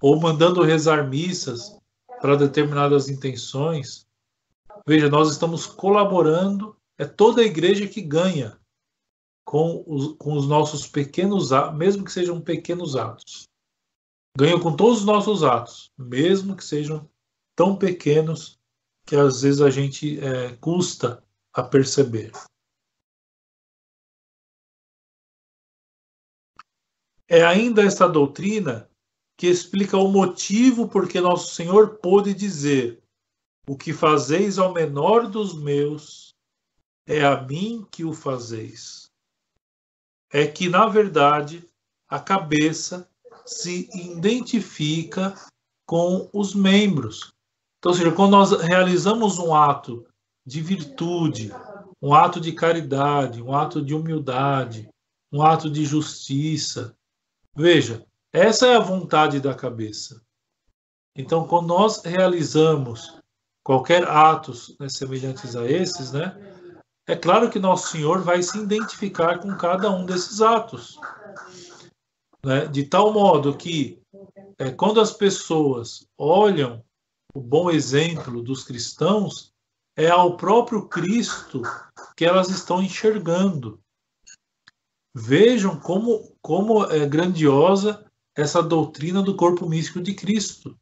ou mandando rezar missas para determinadas intenções. Veja, nós estamos colaborando, é toda a igreja que ganha com os, com os nossos pequenos atos, mesmo que sejam pequenos atos. Ganha com todos os nossos atos, mesmo que sejam tão pequenos que às vezes a gente é, custa a perceber. É ainda esta doutrina que explica o motivo por que nosso Senhor pôde dizer: O que fazeis ao menor dos meus, é a mim que o fazeis. É que, na verdade, a cabeça se identifica com os membros. Então, ou seja, quando nós realizamos um ato de virtude, um ato de caridade, um ato de humildade, um ato de justiça, veja, essa é a vontade da cabeça. Então, quando nós realizamos qualquer atos né, semelhantes a esses, né, é claro que nosso Senhor vai se identificar com cada um desses atos, né, de tal modo que é, quando as pessoas olham o bom exemplo dos cristãos, é ao próprio Cristo que elas estão enxergando. Vejam como, como é grandiosa essa doutrina do corpo místico de Cristo.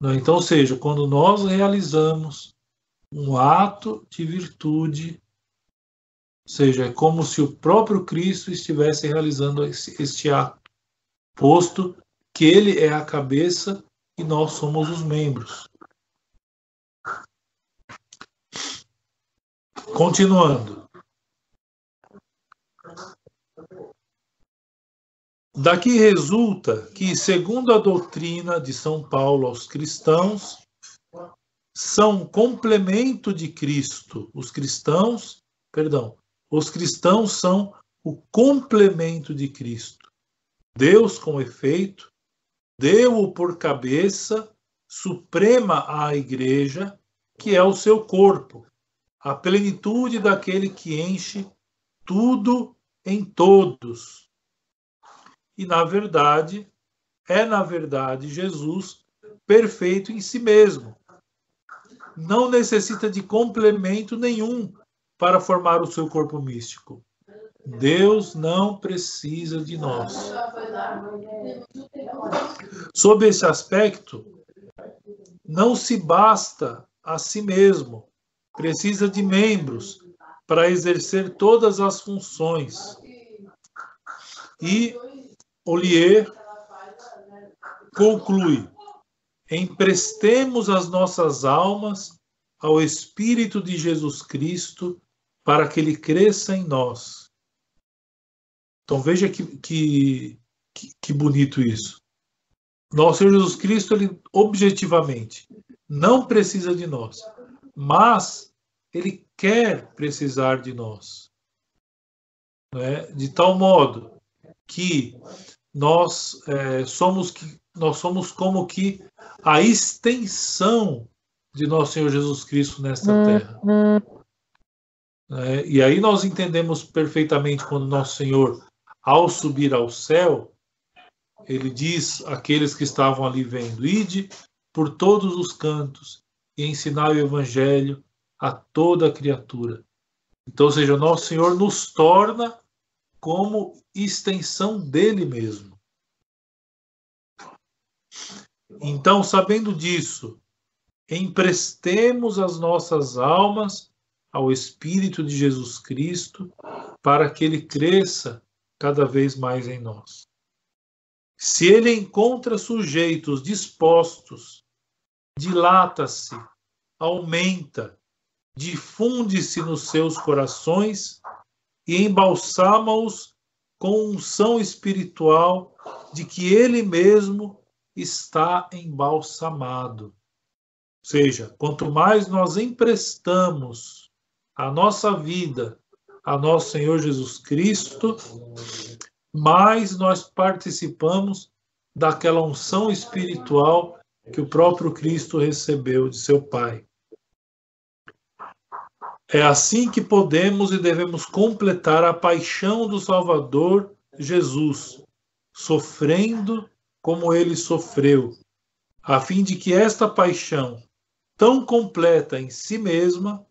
Né? Então, ou seja, quando nós realizamos um ato de virtude, ou seja, é como se o próprio Cristo estivesse realizando este ato, posto que ele é a cabeça e nós somos os membros. Continuando. Daqui resulta que, segundo a doutrina de São Paulo aos cristãos, são complemento de Cristo. Os cristãos, perdão, os cristãos são o complemento de Cristo. Deus, com efeito, deu-o por cabeça suprema à igreja, que é o seu corpo, a plenitude daquele que enche tudo em todos e, na verdade, é, na verdade, Jesus perfeito em si mesmo. Não necessita de complemento nenhum para formar o seu corpo místico. Deus não precisa de nós. Sob esse aspecto, não se basta a si mesmo, precisa de membros para exercer todas as funções. E Olier conclui: emprestemos as nossas almas ao Espírito de Jesus Cristo para que ele cresça em nós. Então veja que, que, que bonito isso. Nosso Senhor Jesus Cristo, ele objetivamente não precisa de nós, mas ele quer precisar de nós. Né? De tal modo que nós é, somos que nós somos como que a extensão de nosso Senhor Jesus Cristo nesta uhum. terra. É, e aí nós entendemos perfeitamente quando nosso Senhor, ao subir ao céu, ele diz àqueles que estavam ali vendo: Ide por todos os cantos e ensinai o Evangelho a toda criatura. Então, ou seja, nosso Senhor nos torna como extensão dele mesmo. Então, sabendo disso, emprestemos as nossas almas ao Espírito de Jesus Cristo para que ele cresça cada vez mais em nós. Se ele encontra sujeitos dispostos, dilata-se, aumenta, difunde-se nos seus corações e embalsama-os com unção espiritual de que ele mesmo está embalsamado. Ou seja, quanto mais nós emprestamos a nossa vida a nosso Senhor Jesus Cristo, mais nós participamos daquela unção espiritual que o próprio Cristo recebeu de seu Pai. É assim que podemos e devemos completar a paixão do Salvador Jesus, sofrendo como ele sofreu, a fim de que esta paixão, tão completa em si mesma,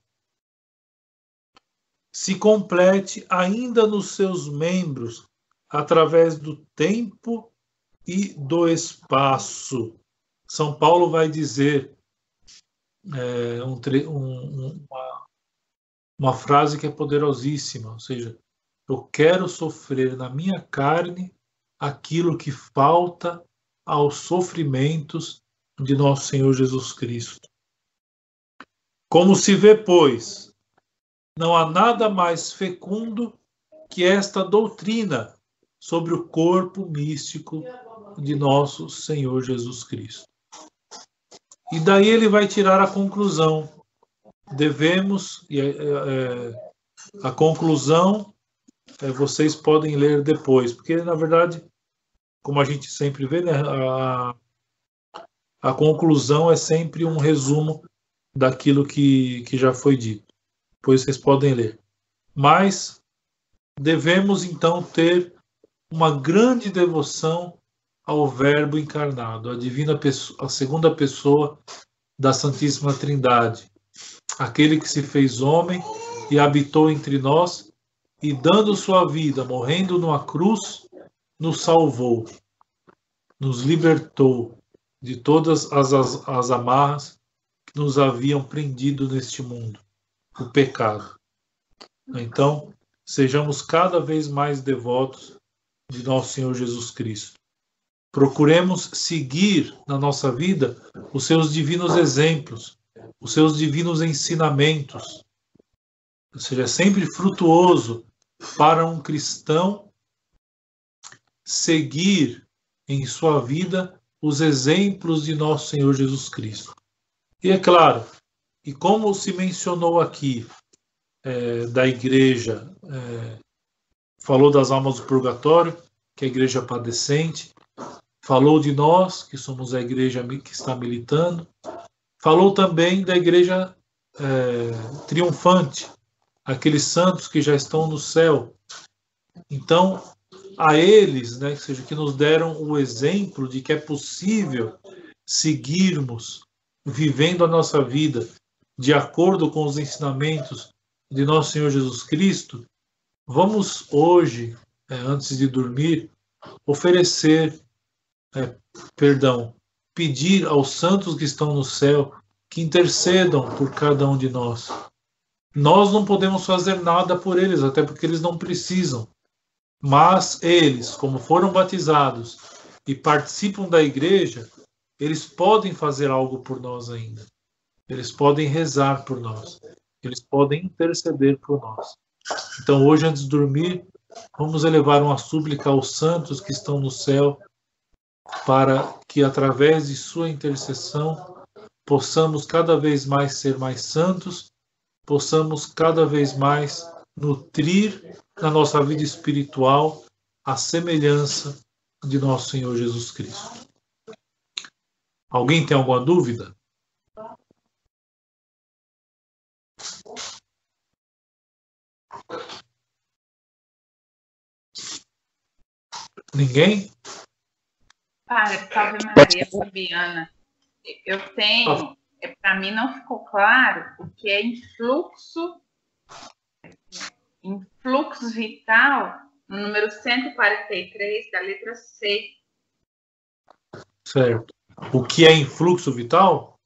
se complete ainda nos seus membros, através do tempo e do espaço. São Paulo vai dizer é, um, um, uma, uma frase que é poderosíssima, ou seja, eu quero sofrer na minha carne aquilo que falta aos sofrimentos de nosso Senhor Jesus Cristo. Como se vê, pois, não há nada mais fecundo que esta doutrina sobre o corpo místico de nosso Senhor Jesus Cristo. E daí ele vai tirar a conclusão devemos, e é, é, a conclusão é, vocês podem ler depois, porque na verdade, como a gente sempre vê, né, a, a conclusão é sempre um resumo daquilo que, que já foi dito. Depois vocês podem ler. Mas devemos então ter uma grande devoção ao Verbo encarnado, a divina pessoa, a segunda pessoa da Santíssima Trindade, aquele que se fez homem e habitou entre nós e dando sua vida, morrendo numa cruz, nos salvou, nos libertou de todas as, as, as amarras que nos haviam prendido neste mundo, o pecado. Então, sejamos cada vez mais devotos de nosso Senhor Jesus Cristo. Procuremos seguir na nossa vida os seus divinos exemplos, os seus divinos ensinamentos. Ou seja, é sempre frutuoso para um cristão seguir em sua vida os exemplos de nosso Senhor Jesus Cristo. E é claro, e como se mencionou aqui é, da igreja, é, falou das almas do purgatório, que é a igreja padecente, falou de nós, que somos a igreja que está militando, falou também da igreja é, triunfante, aqueles santos que já estão no céu. Então, a eles, né, seja, que nos deram o exemplo de que é possível seguirmos vivendo a nossa vida de acordo com os ensinamentos de nosso Senhor Jesus Cristo, vamos hoje, é, antes de dormir, oferecer, é, perdão, pedir aos santos que estão no céu que intercedam por cada um de nós. Nós não podemos fazer nada por eles, até porque eles não precisam. Mas eles, como foram batizados e participam da igreja, eles podem fazer algo por nós ainda. Eles podem rezar por nós. Eles podem interceder por nós. Então, hoje, antes de dormir, vamos elevar uma súplica aos santos que estão no céu, para que, através de sua intercessão, possamos cada vez mais ser mais santos, possamos cada vez mais nutrir na nossa vida espiritual a semelhança de nosso Senhor Jesus Cristo. Alguém tem alguma dúvida? Ninguém? Padre, salve Maria Fabiana. Eu tenho, é, para mim não ficou claro o que é influxo, influxo vital no número 143 da letra C. Certo. O que é influxo vital?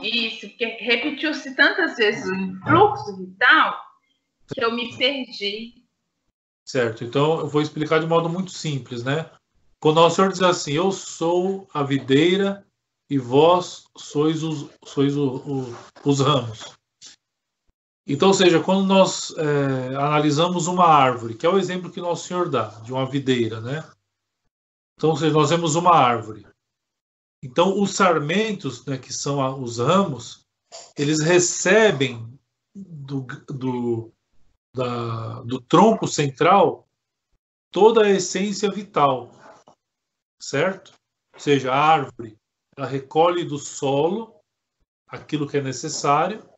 Isso, porque repetiu-se tantas vezes o influxo vital que eu me perdi. Certo. Então eu vou explicar de modo muito simples, né? Quando o Senhor diz assim, eu sou a videira e vós sois os, sois o, o, os ramos. Então, ou seja, quando nós é, analisamos uma árvore, que é o exemplo que nosso Senhor dá, de uma videira, né? Então, ou seja, nós vemos uma árvore. Então, os sarmentos, né, que são os ramos, eles recebem do, do, da, do tronco central toda a essência vital, certo? Ou seja, a árvore ela recolhe do solo aquilo que é necessário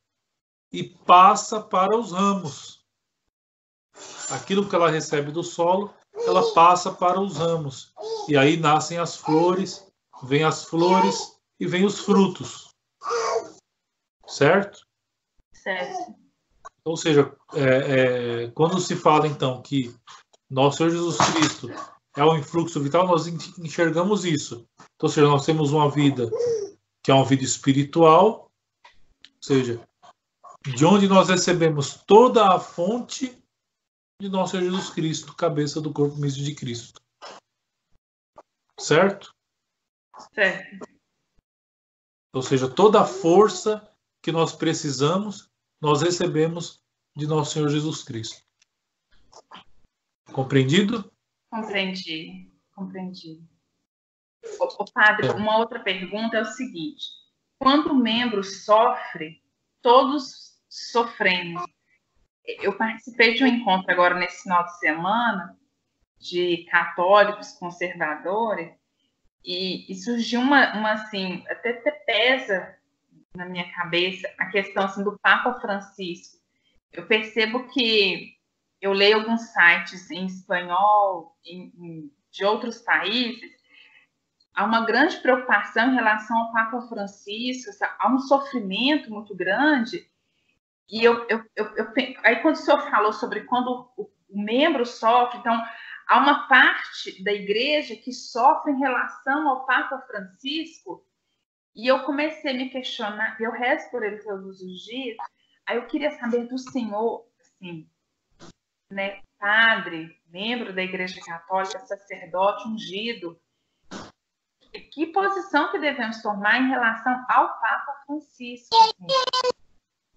e passa para os ramos. Aquilo que ela recebe do solo, ela passa para os ramos. E aí nascem as flores, vêm as flores e vêm os frutos. Certo? Certo. Ou seja, é, é, quando se fala então que nosso Senhor Jesus Cristo é o influxo vital, nós enxergamos isso. Então, ou seja, nós temos uma vida que é uma vida espiritual, ou seja, de onde nós recebemos toda a fonte de nosso Senhor Jesus Cristo, cabeça do corpo místico de Cristo. Certo? Certo. Ou seja, toda a força que nós precisamos, nós recebemos de nosso Senhor Jesus Cristo. Compreendido? Compreendi, compreendi. O, padre, uma outra pergunta é o seguinte: quando o membro sofre, todos sofremos. Eu participei de um encontro agora nesse final de semana de católicos conservadores e, e surgiu uma, uma assim, até, até pesa na minha cabeça a questão assim, do Papa Francisco. Eu percebo que eu leio alguns sites em espanhol em, em, de outros países. Há uma grande preocupação em relação ao Papa Francisco, há um sofrimento muito grande. E eu, eu, eu, eu aí quando o senhor falou sobre quando o, o membro sofre, então há uma parte da igreja que sofre em relação ao Papa Francisco, e eu comecei a me questionar, eu rezo por ele todos os dias, aí eu queria saber do senhor, assim, né, padre, membro da Igreja Católica, sacerdote ungido, que posição que devemos tomar em relação ao Papa Francisco?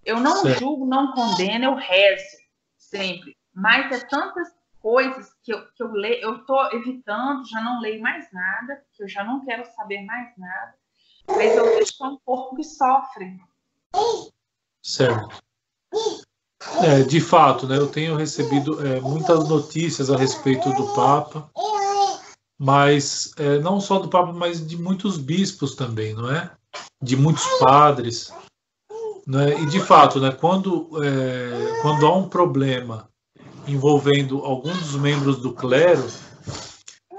Eu não certo. julgo, não condeno, eu rezo sempre. Mas é tantas coisas que eu, que eu leio, eu estou evitando, já não leio mais nada, que eu já não quero saber mais nada. Mas eu vejo que é um corpo que sofre. Certo. É, de fato, né, eu tenho recebido é, muitas notícias a respeito do Papa mas é, não só do Papa, mas de muitos bispos também, não é? De muitos padres. Né? E de fato, né, quando, é, quando há um problema envolvendo alguns dos membros do clero,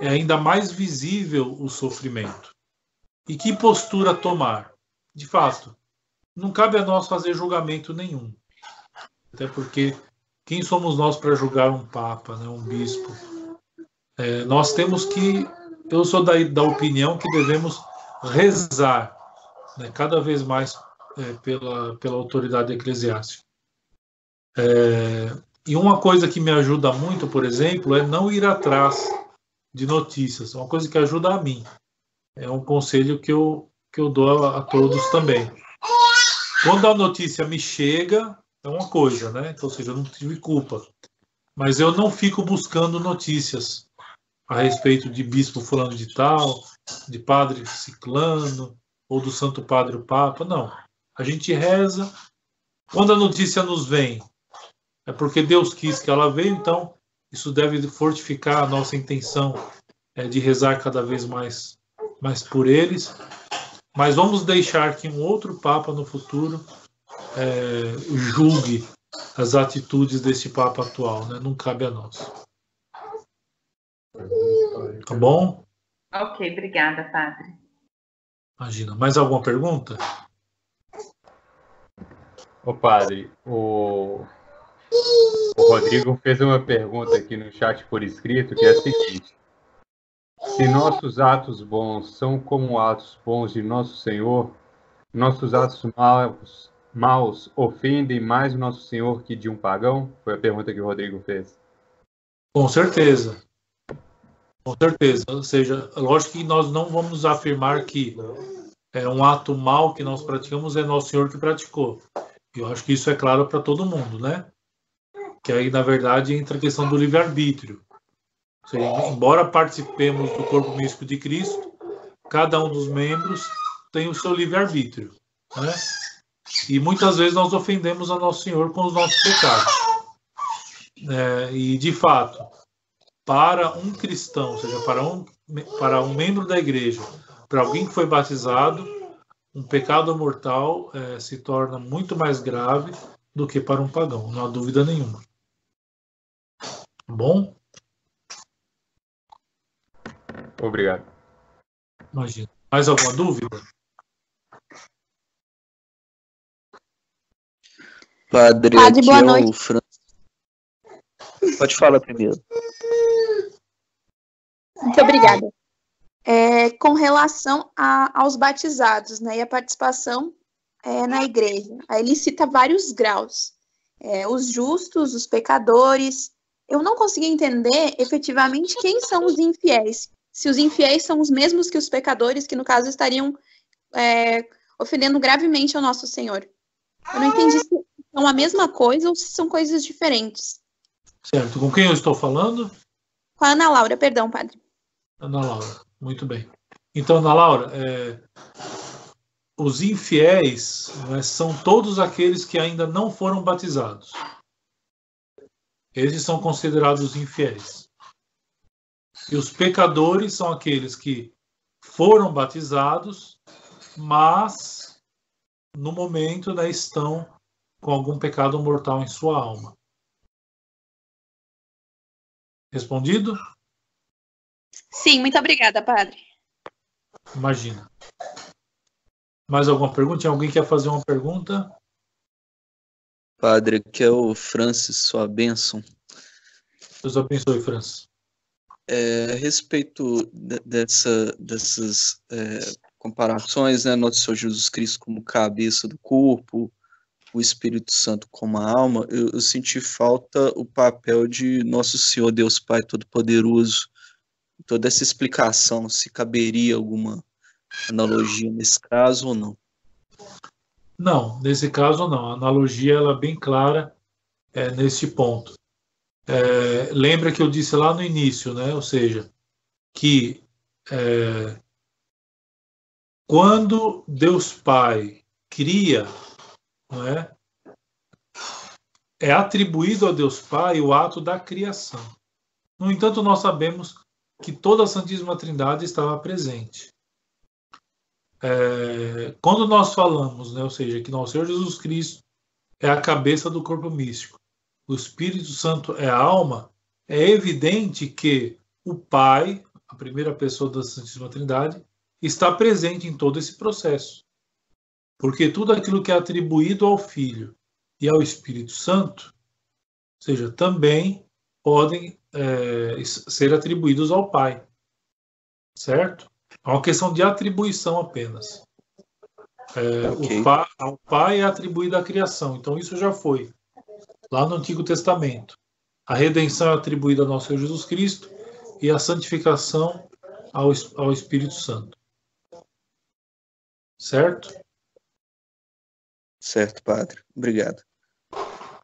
é ainda mais visível o sofrimento. E que postura tomar? De fato, não cabe a nós fazer julgamento nenhum. Até porque quem somos nós para julgar um papa, né, um bispo? É, nós temos que, eu sou da, da opinião que devemos rezar né, cada vez mais é, pela, pela autoridade eclesiástica. É, e uma coisa que me ajuda muito, por exemplo, é não ir atrás de notícias. Uma coisa que ajuda a mim. É um conselho que eu, que eu dou a, a todos também. Quando a notícia me chega, é uma coisa, né? Ou seja, eu não tive culpa. Mas eu não fico buscando notícias a respeito de bispo fulano de tal, de padre ciclano, ou do santo padre o papa, não. A gente reza. Quando a notícia nos vem, é porque Deus quis que ela veio, então isso deve fortificar a nossa intenção é, de rezar cada vez mais, mais por eles. Mas vamos deixar que um outro Papa no futuro é, julgue as atitudes desse Papa atual, né? não cabe a nós. Tá bom? Ok, obrigada, padre. Imagina. Mais alguma pergunta? Ô, padre, o... o Rodrigo fez uma pergunta aqui no chat por escrito, que é a seguinte. Se nossos atos bons são como atos bons de nosso Senhor, nossos atos maus, maus ofendem mais o nosso Senhor que de um pagão? Foi a pergunta que o Rodrigo fez. Com certeza. Com certeza. Ou seja, lógico que nós não vamos afirmar que é um ato mal que nós praticamos é nosso Senhor que praticou. Eu acho que isso é claro para todo mundo, né? Que aí, na verdade, entra a questão do livre-arbítrio. Embora participemos do corpo místico de Cristo, cada um dos membros tem o seu livre-arbítrio, né? E muitas vezes nós ofendemos a Nosso Senhor com os nossos pecados. É, e, de fato, para um cristão, ou seja, para um, para um membro da igreja, para alguém que foi batizado, um pecado mortal é, se torna muito mais grave do que para um pagão, não há dúvida nenhuma. Bom? Obrigado. Imagina. Mais alguma dúvida? Padre, Padre boa é noite. Fran... Pode falar primeiro. Muito obrigada. É, com relação a, aos batizados né, e a participação é, na igreja, aí ele cita vários graus. É, os justos, os pecadores. Eu não consegui entender efetivamente quem são os infiéis. Se os infiéis são os mesmos que os pecadores, que no caso estariam é, ofendendo gravemente ao nosso Senhor. Eu não entendi se são a mesma coisa ou se são coisas diferentes. Certo. Com quem eu estou falando? Com a Ana Laura, perdão, padre. Ana Laura, muito bem. Então, Ana Laura, é, os infiéis né, são todos aqueles que ainda não foram batizados. Esses são considerados infiéis. E os pecadores são aqueles que foram batizados, mas no momento né, estão com algum pecado mortal em sua alma. Respondido? Sim, muito obrigada, padre. Imagina. Mais alguma pergunta? Alguém quer fazer uma pergunta? Padre, que é o Francis, sua bênção. Deus abençoe, Francis. É, a respeito de, dessa, dessas é, comparações, né, nosso Senhor Jesus Cristo como cabeça do corpo, o Espírito Santo como a alma, eu, eu senti falta o papel de nosso Senhor Deus Pai Todo-Poderoso. Toda essa explicação, se caberia alguma analogia nesse caso ou não? Não, nesse caso não. A analogia ela é bem clara é, nesse ponto. É, lembra que eu disse lá no início, né? Ou seja, que é, quando Deus Pai cria, não é? É atribuído a Deus Pai o ato da criação. No entanto, nós sabemos que toda a Santíssima Trindade estava presente. É, quando nós falamos, né, ou seja, que nosso Senhor Jesus Cristo é a cabeça do corpo místico, o Espírito Santo é a alma, é evidente que o Pai, a primeira pessoa da Santíssima Trindade, está presente em todo esse processo. Porque tudo aquilo que é atribuído ao Filho e ao Espírito Santo, ou seja, também podem é, ser atribuídos ao Pai. Certo? É uma questão de atribuição apenas. É, okay. o pai, ao Pai é atribuída a criação, então isso já foi lá no Antigo Testamento. A redenção é atribuída ao nosso Senhor Jesus Cristo e a santificação ao, ao Espírito Santo. Certo? Certo, Padre. Obrigado.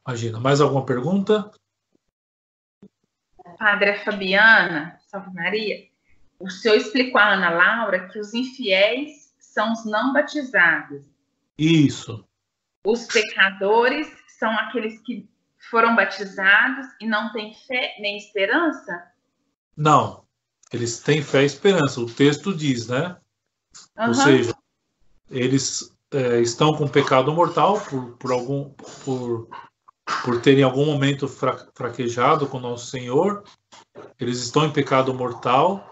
Imagina. Mais alguma pergunta? Padre Fabiana, Salve Maria, o senhor explicou a Ana Laura que os infiéis são os não batizados. Isso. Os pecadores são aqueles que foram batizados e não têm fé nem esperança? Não. Eles têm fé e esperança. O texto diz, né? Uhum. Ou seja, eles é, estão com pecado mortal por, por algum por, por terem algum momento fra, fraquejado com nosso Senhor. Eles estão em pecado mortal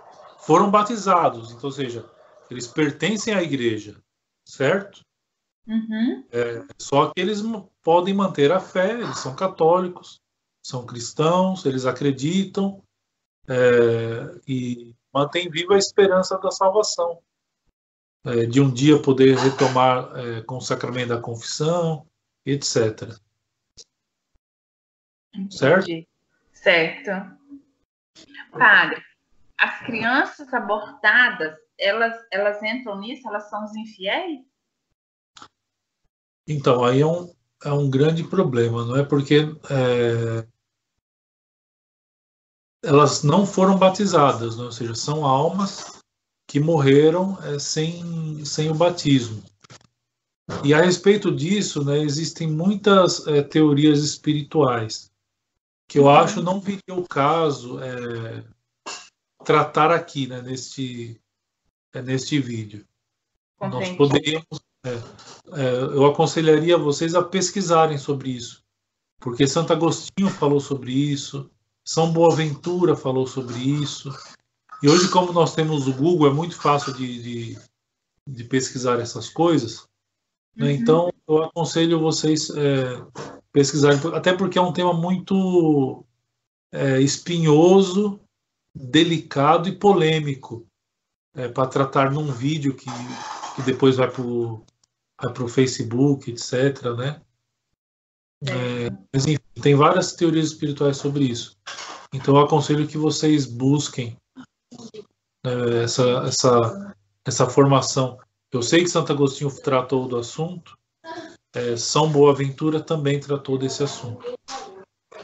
foram batizados, então, ou seja, eles pertencem à igreja, certo? Uhum. É, só que eles podem manter a fé, eles são católicos, são cristãos, eles acreditam é, e mantêm viva a esperança da salvação, é, de um dia poder retomar é, com o sacramento da confissão, etc. Entendi. Certo? Certo. Padre, as crianças abortadas, elas, elas entram nisso? Elas são os infiéis? Então, aí é um, é um grande problema, não é? Porque é, elas não foram batizadas, não? É? ou seja, são almas que morreram é, sem, sem o batismo. E a respeito disso, né, existem muitas é, teorias espirituais que eu acho não viria o caso é, tratar aqui, né, neste, é, neste vídeo. Nós poderíamos, é, é, eu aconselharia vocês a pesquisarem sobre isso, porque Santo Agostinho falou sobre isso, São Boaventura falou sobre isso, e hoje, como nós temos o Google, é muito fácil de, de, de pesquisar essas coisas, né? uhum. então eu aconselho vocês é, pesquisarem, até porque é um tema muito é, espinhoso delicado e polêmico é, para tratar num vídeo que, que depois vai para o Facebook, etc. Né? É, mas enfim, tem várias teorias espirituais sobre isso. Então eu aconselho que vocês busquem é, essa, essa, essa formação. Eu sei que Santo Agostinho tratou do assunto, é, São Boaventura também tratou desse assunto.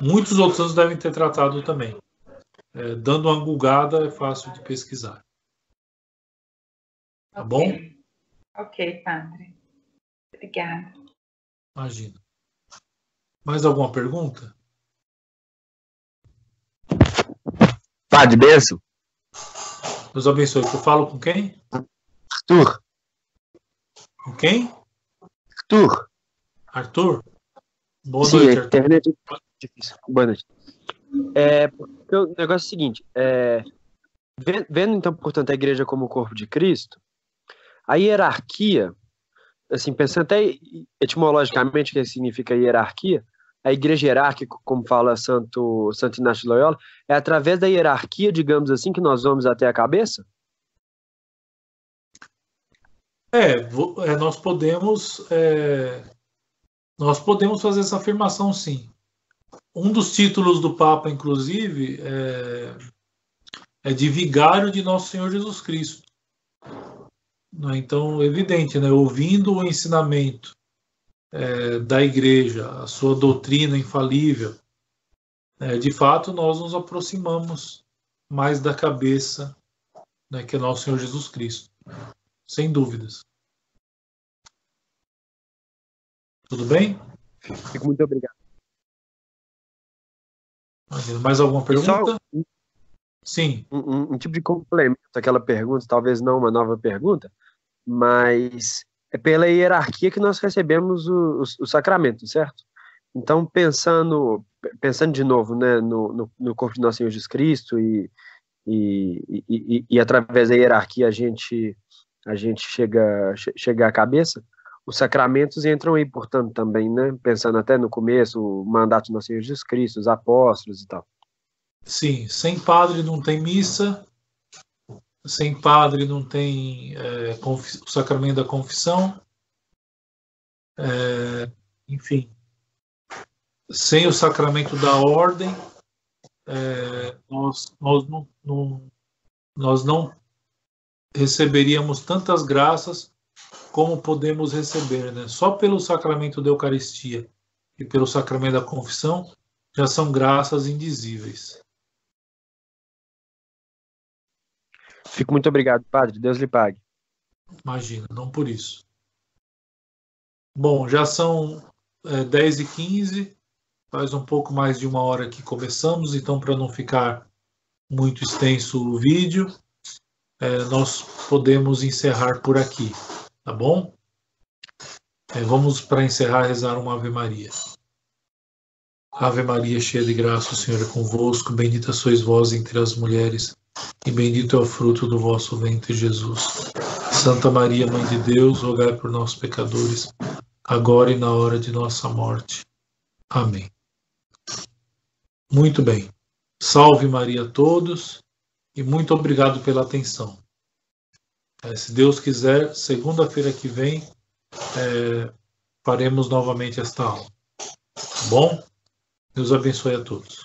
Muitos outros devem ter tratado também é, dando uma gulgada é fácil de pesquisar. Tá okay. bom? Ok, padre. Obrigada. Imagina. Mais alguma pergunta? Padre, benção. Deus abençoe. Eu falo com quem? Arthur. Com quem? Arthur. Arthur? Boa Sim, noite, Arthur. Internet é difícil. Boa noite. É, o negócio é o seguinte, é, vendo então, portanto, a igreja como o corpo de Cristo, a hierarquia, assim, pensando até etimologicamente o que significa hierarquia, a igreja hierárquica, como fala Santo, Santo Inácio de Loyola, é através da hierarquia, digamos assim, que nós vamos até a cabeça? É, é nós podemos é, nós podemos fazer essa afirmação, sim. Um dos títulos do Papa, inclusive, é, é de vigário de Nosso Senhor Jesus Cristo. Né? Então, evidente, né? ouvindo o ensinamento é, da Igreja, a sua doutrina infalível, é, de fato, nós nos aproximamos mais da cabeça né, que é Nosso Senhor Jesus Cristo sem dúvidas. Tudo bem? Fico muito obrigado. Mais alguma pergunta? Sim. Um, um, um, tipo de complemento àquela pergunta, talvez não uma nova pergunta, mas é pela hierarquia que nós recebemos o, o, o sacramento, certo? Então, pensando, pensando de novo né, no, no, no corpo de Nosso Senhor Jesus Cristo e, e, e, e, através da hierarquia a gente a gente chega, chega à cabeça, os sacramentos entram aí, portanto, também, né? Pensando até no começo, o mandato do Nosso Senhor Jesus Cristo, os apóstolos e tal. Sim, sem padre não tem missa, sem padre não tem é, o sacramento da confissão, é, enfim, sem o sacramento da ordem, é, nós, nós, não, não, nós não receberíamos tantas graças como podemos receber, né? Só pelo sacramento da Eucaristia e pelo sacramento da confissão já são graças indizíveis. Fico muito obrigado, Padre. Deus lhe pague. Imagina, não por isso. Bom, já são é, 10 e 15 faz um pouco mais de uma hora que começamos, então para não ficar muito extenso o vídeo, é, nós podemos encerrar por aqui, tá bom? É, vamos, para encerrar, rezar uma Ave Maria. Ave Maria, cheia de graça, o Senhor é convosco, bendita sois vós entre as mulheres, e bendito é o fruto do vosso ventre, Jesus. Santa Maria, Mãe de Deus, rogai por nós, pecadores, agora e na hora de nossa morte. Amém. Muito bem. Salve Maria a todos e muito obrigado pela atenção. É, se Deus quiser, segunda-feira que vem, é, faremos novamente esta aula. Tá bom? Deus abençoe a todos.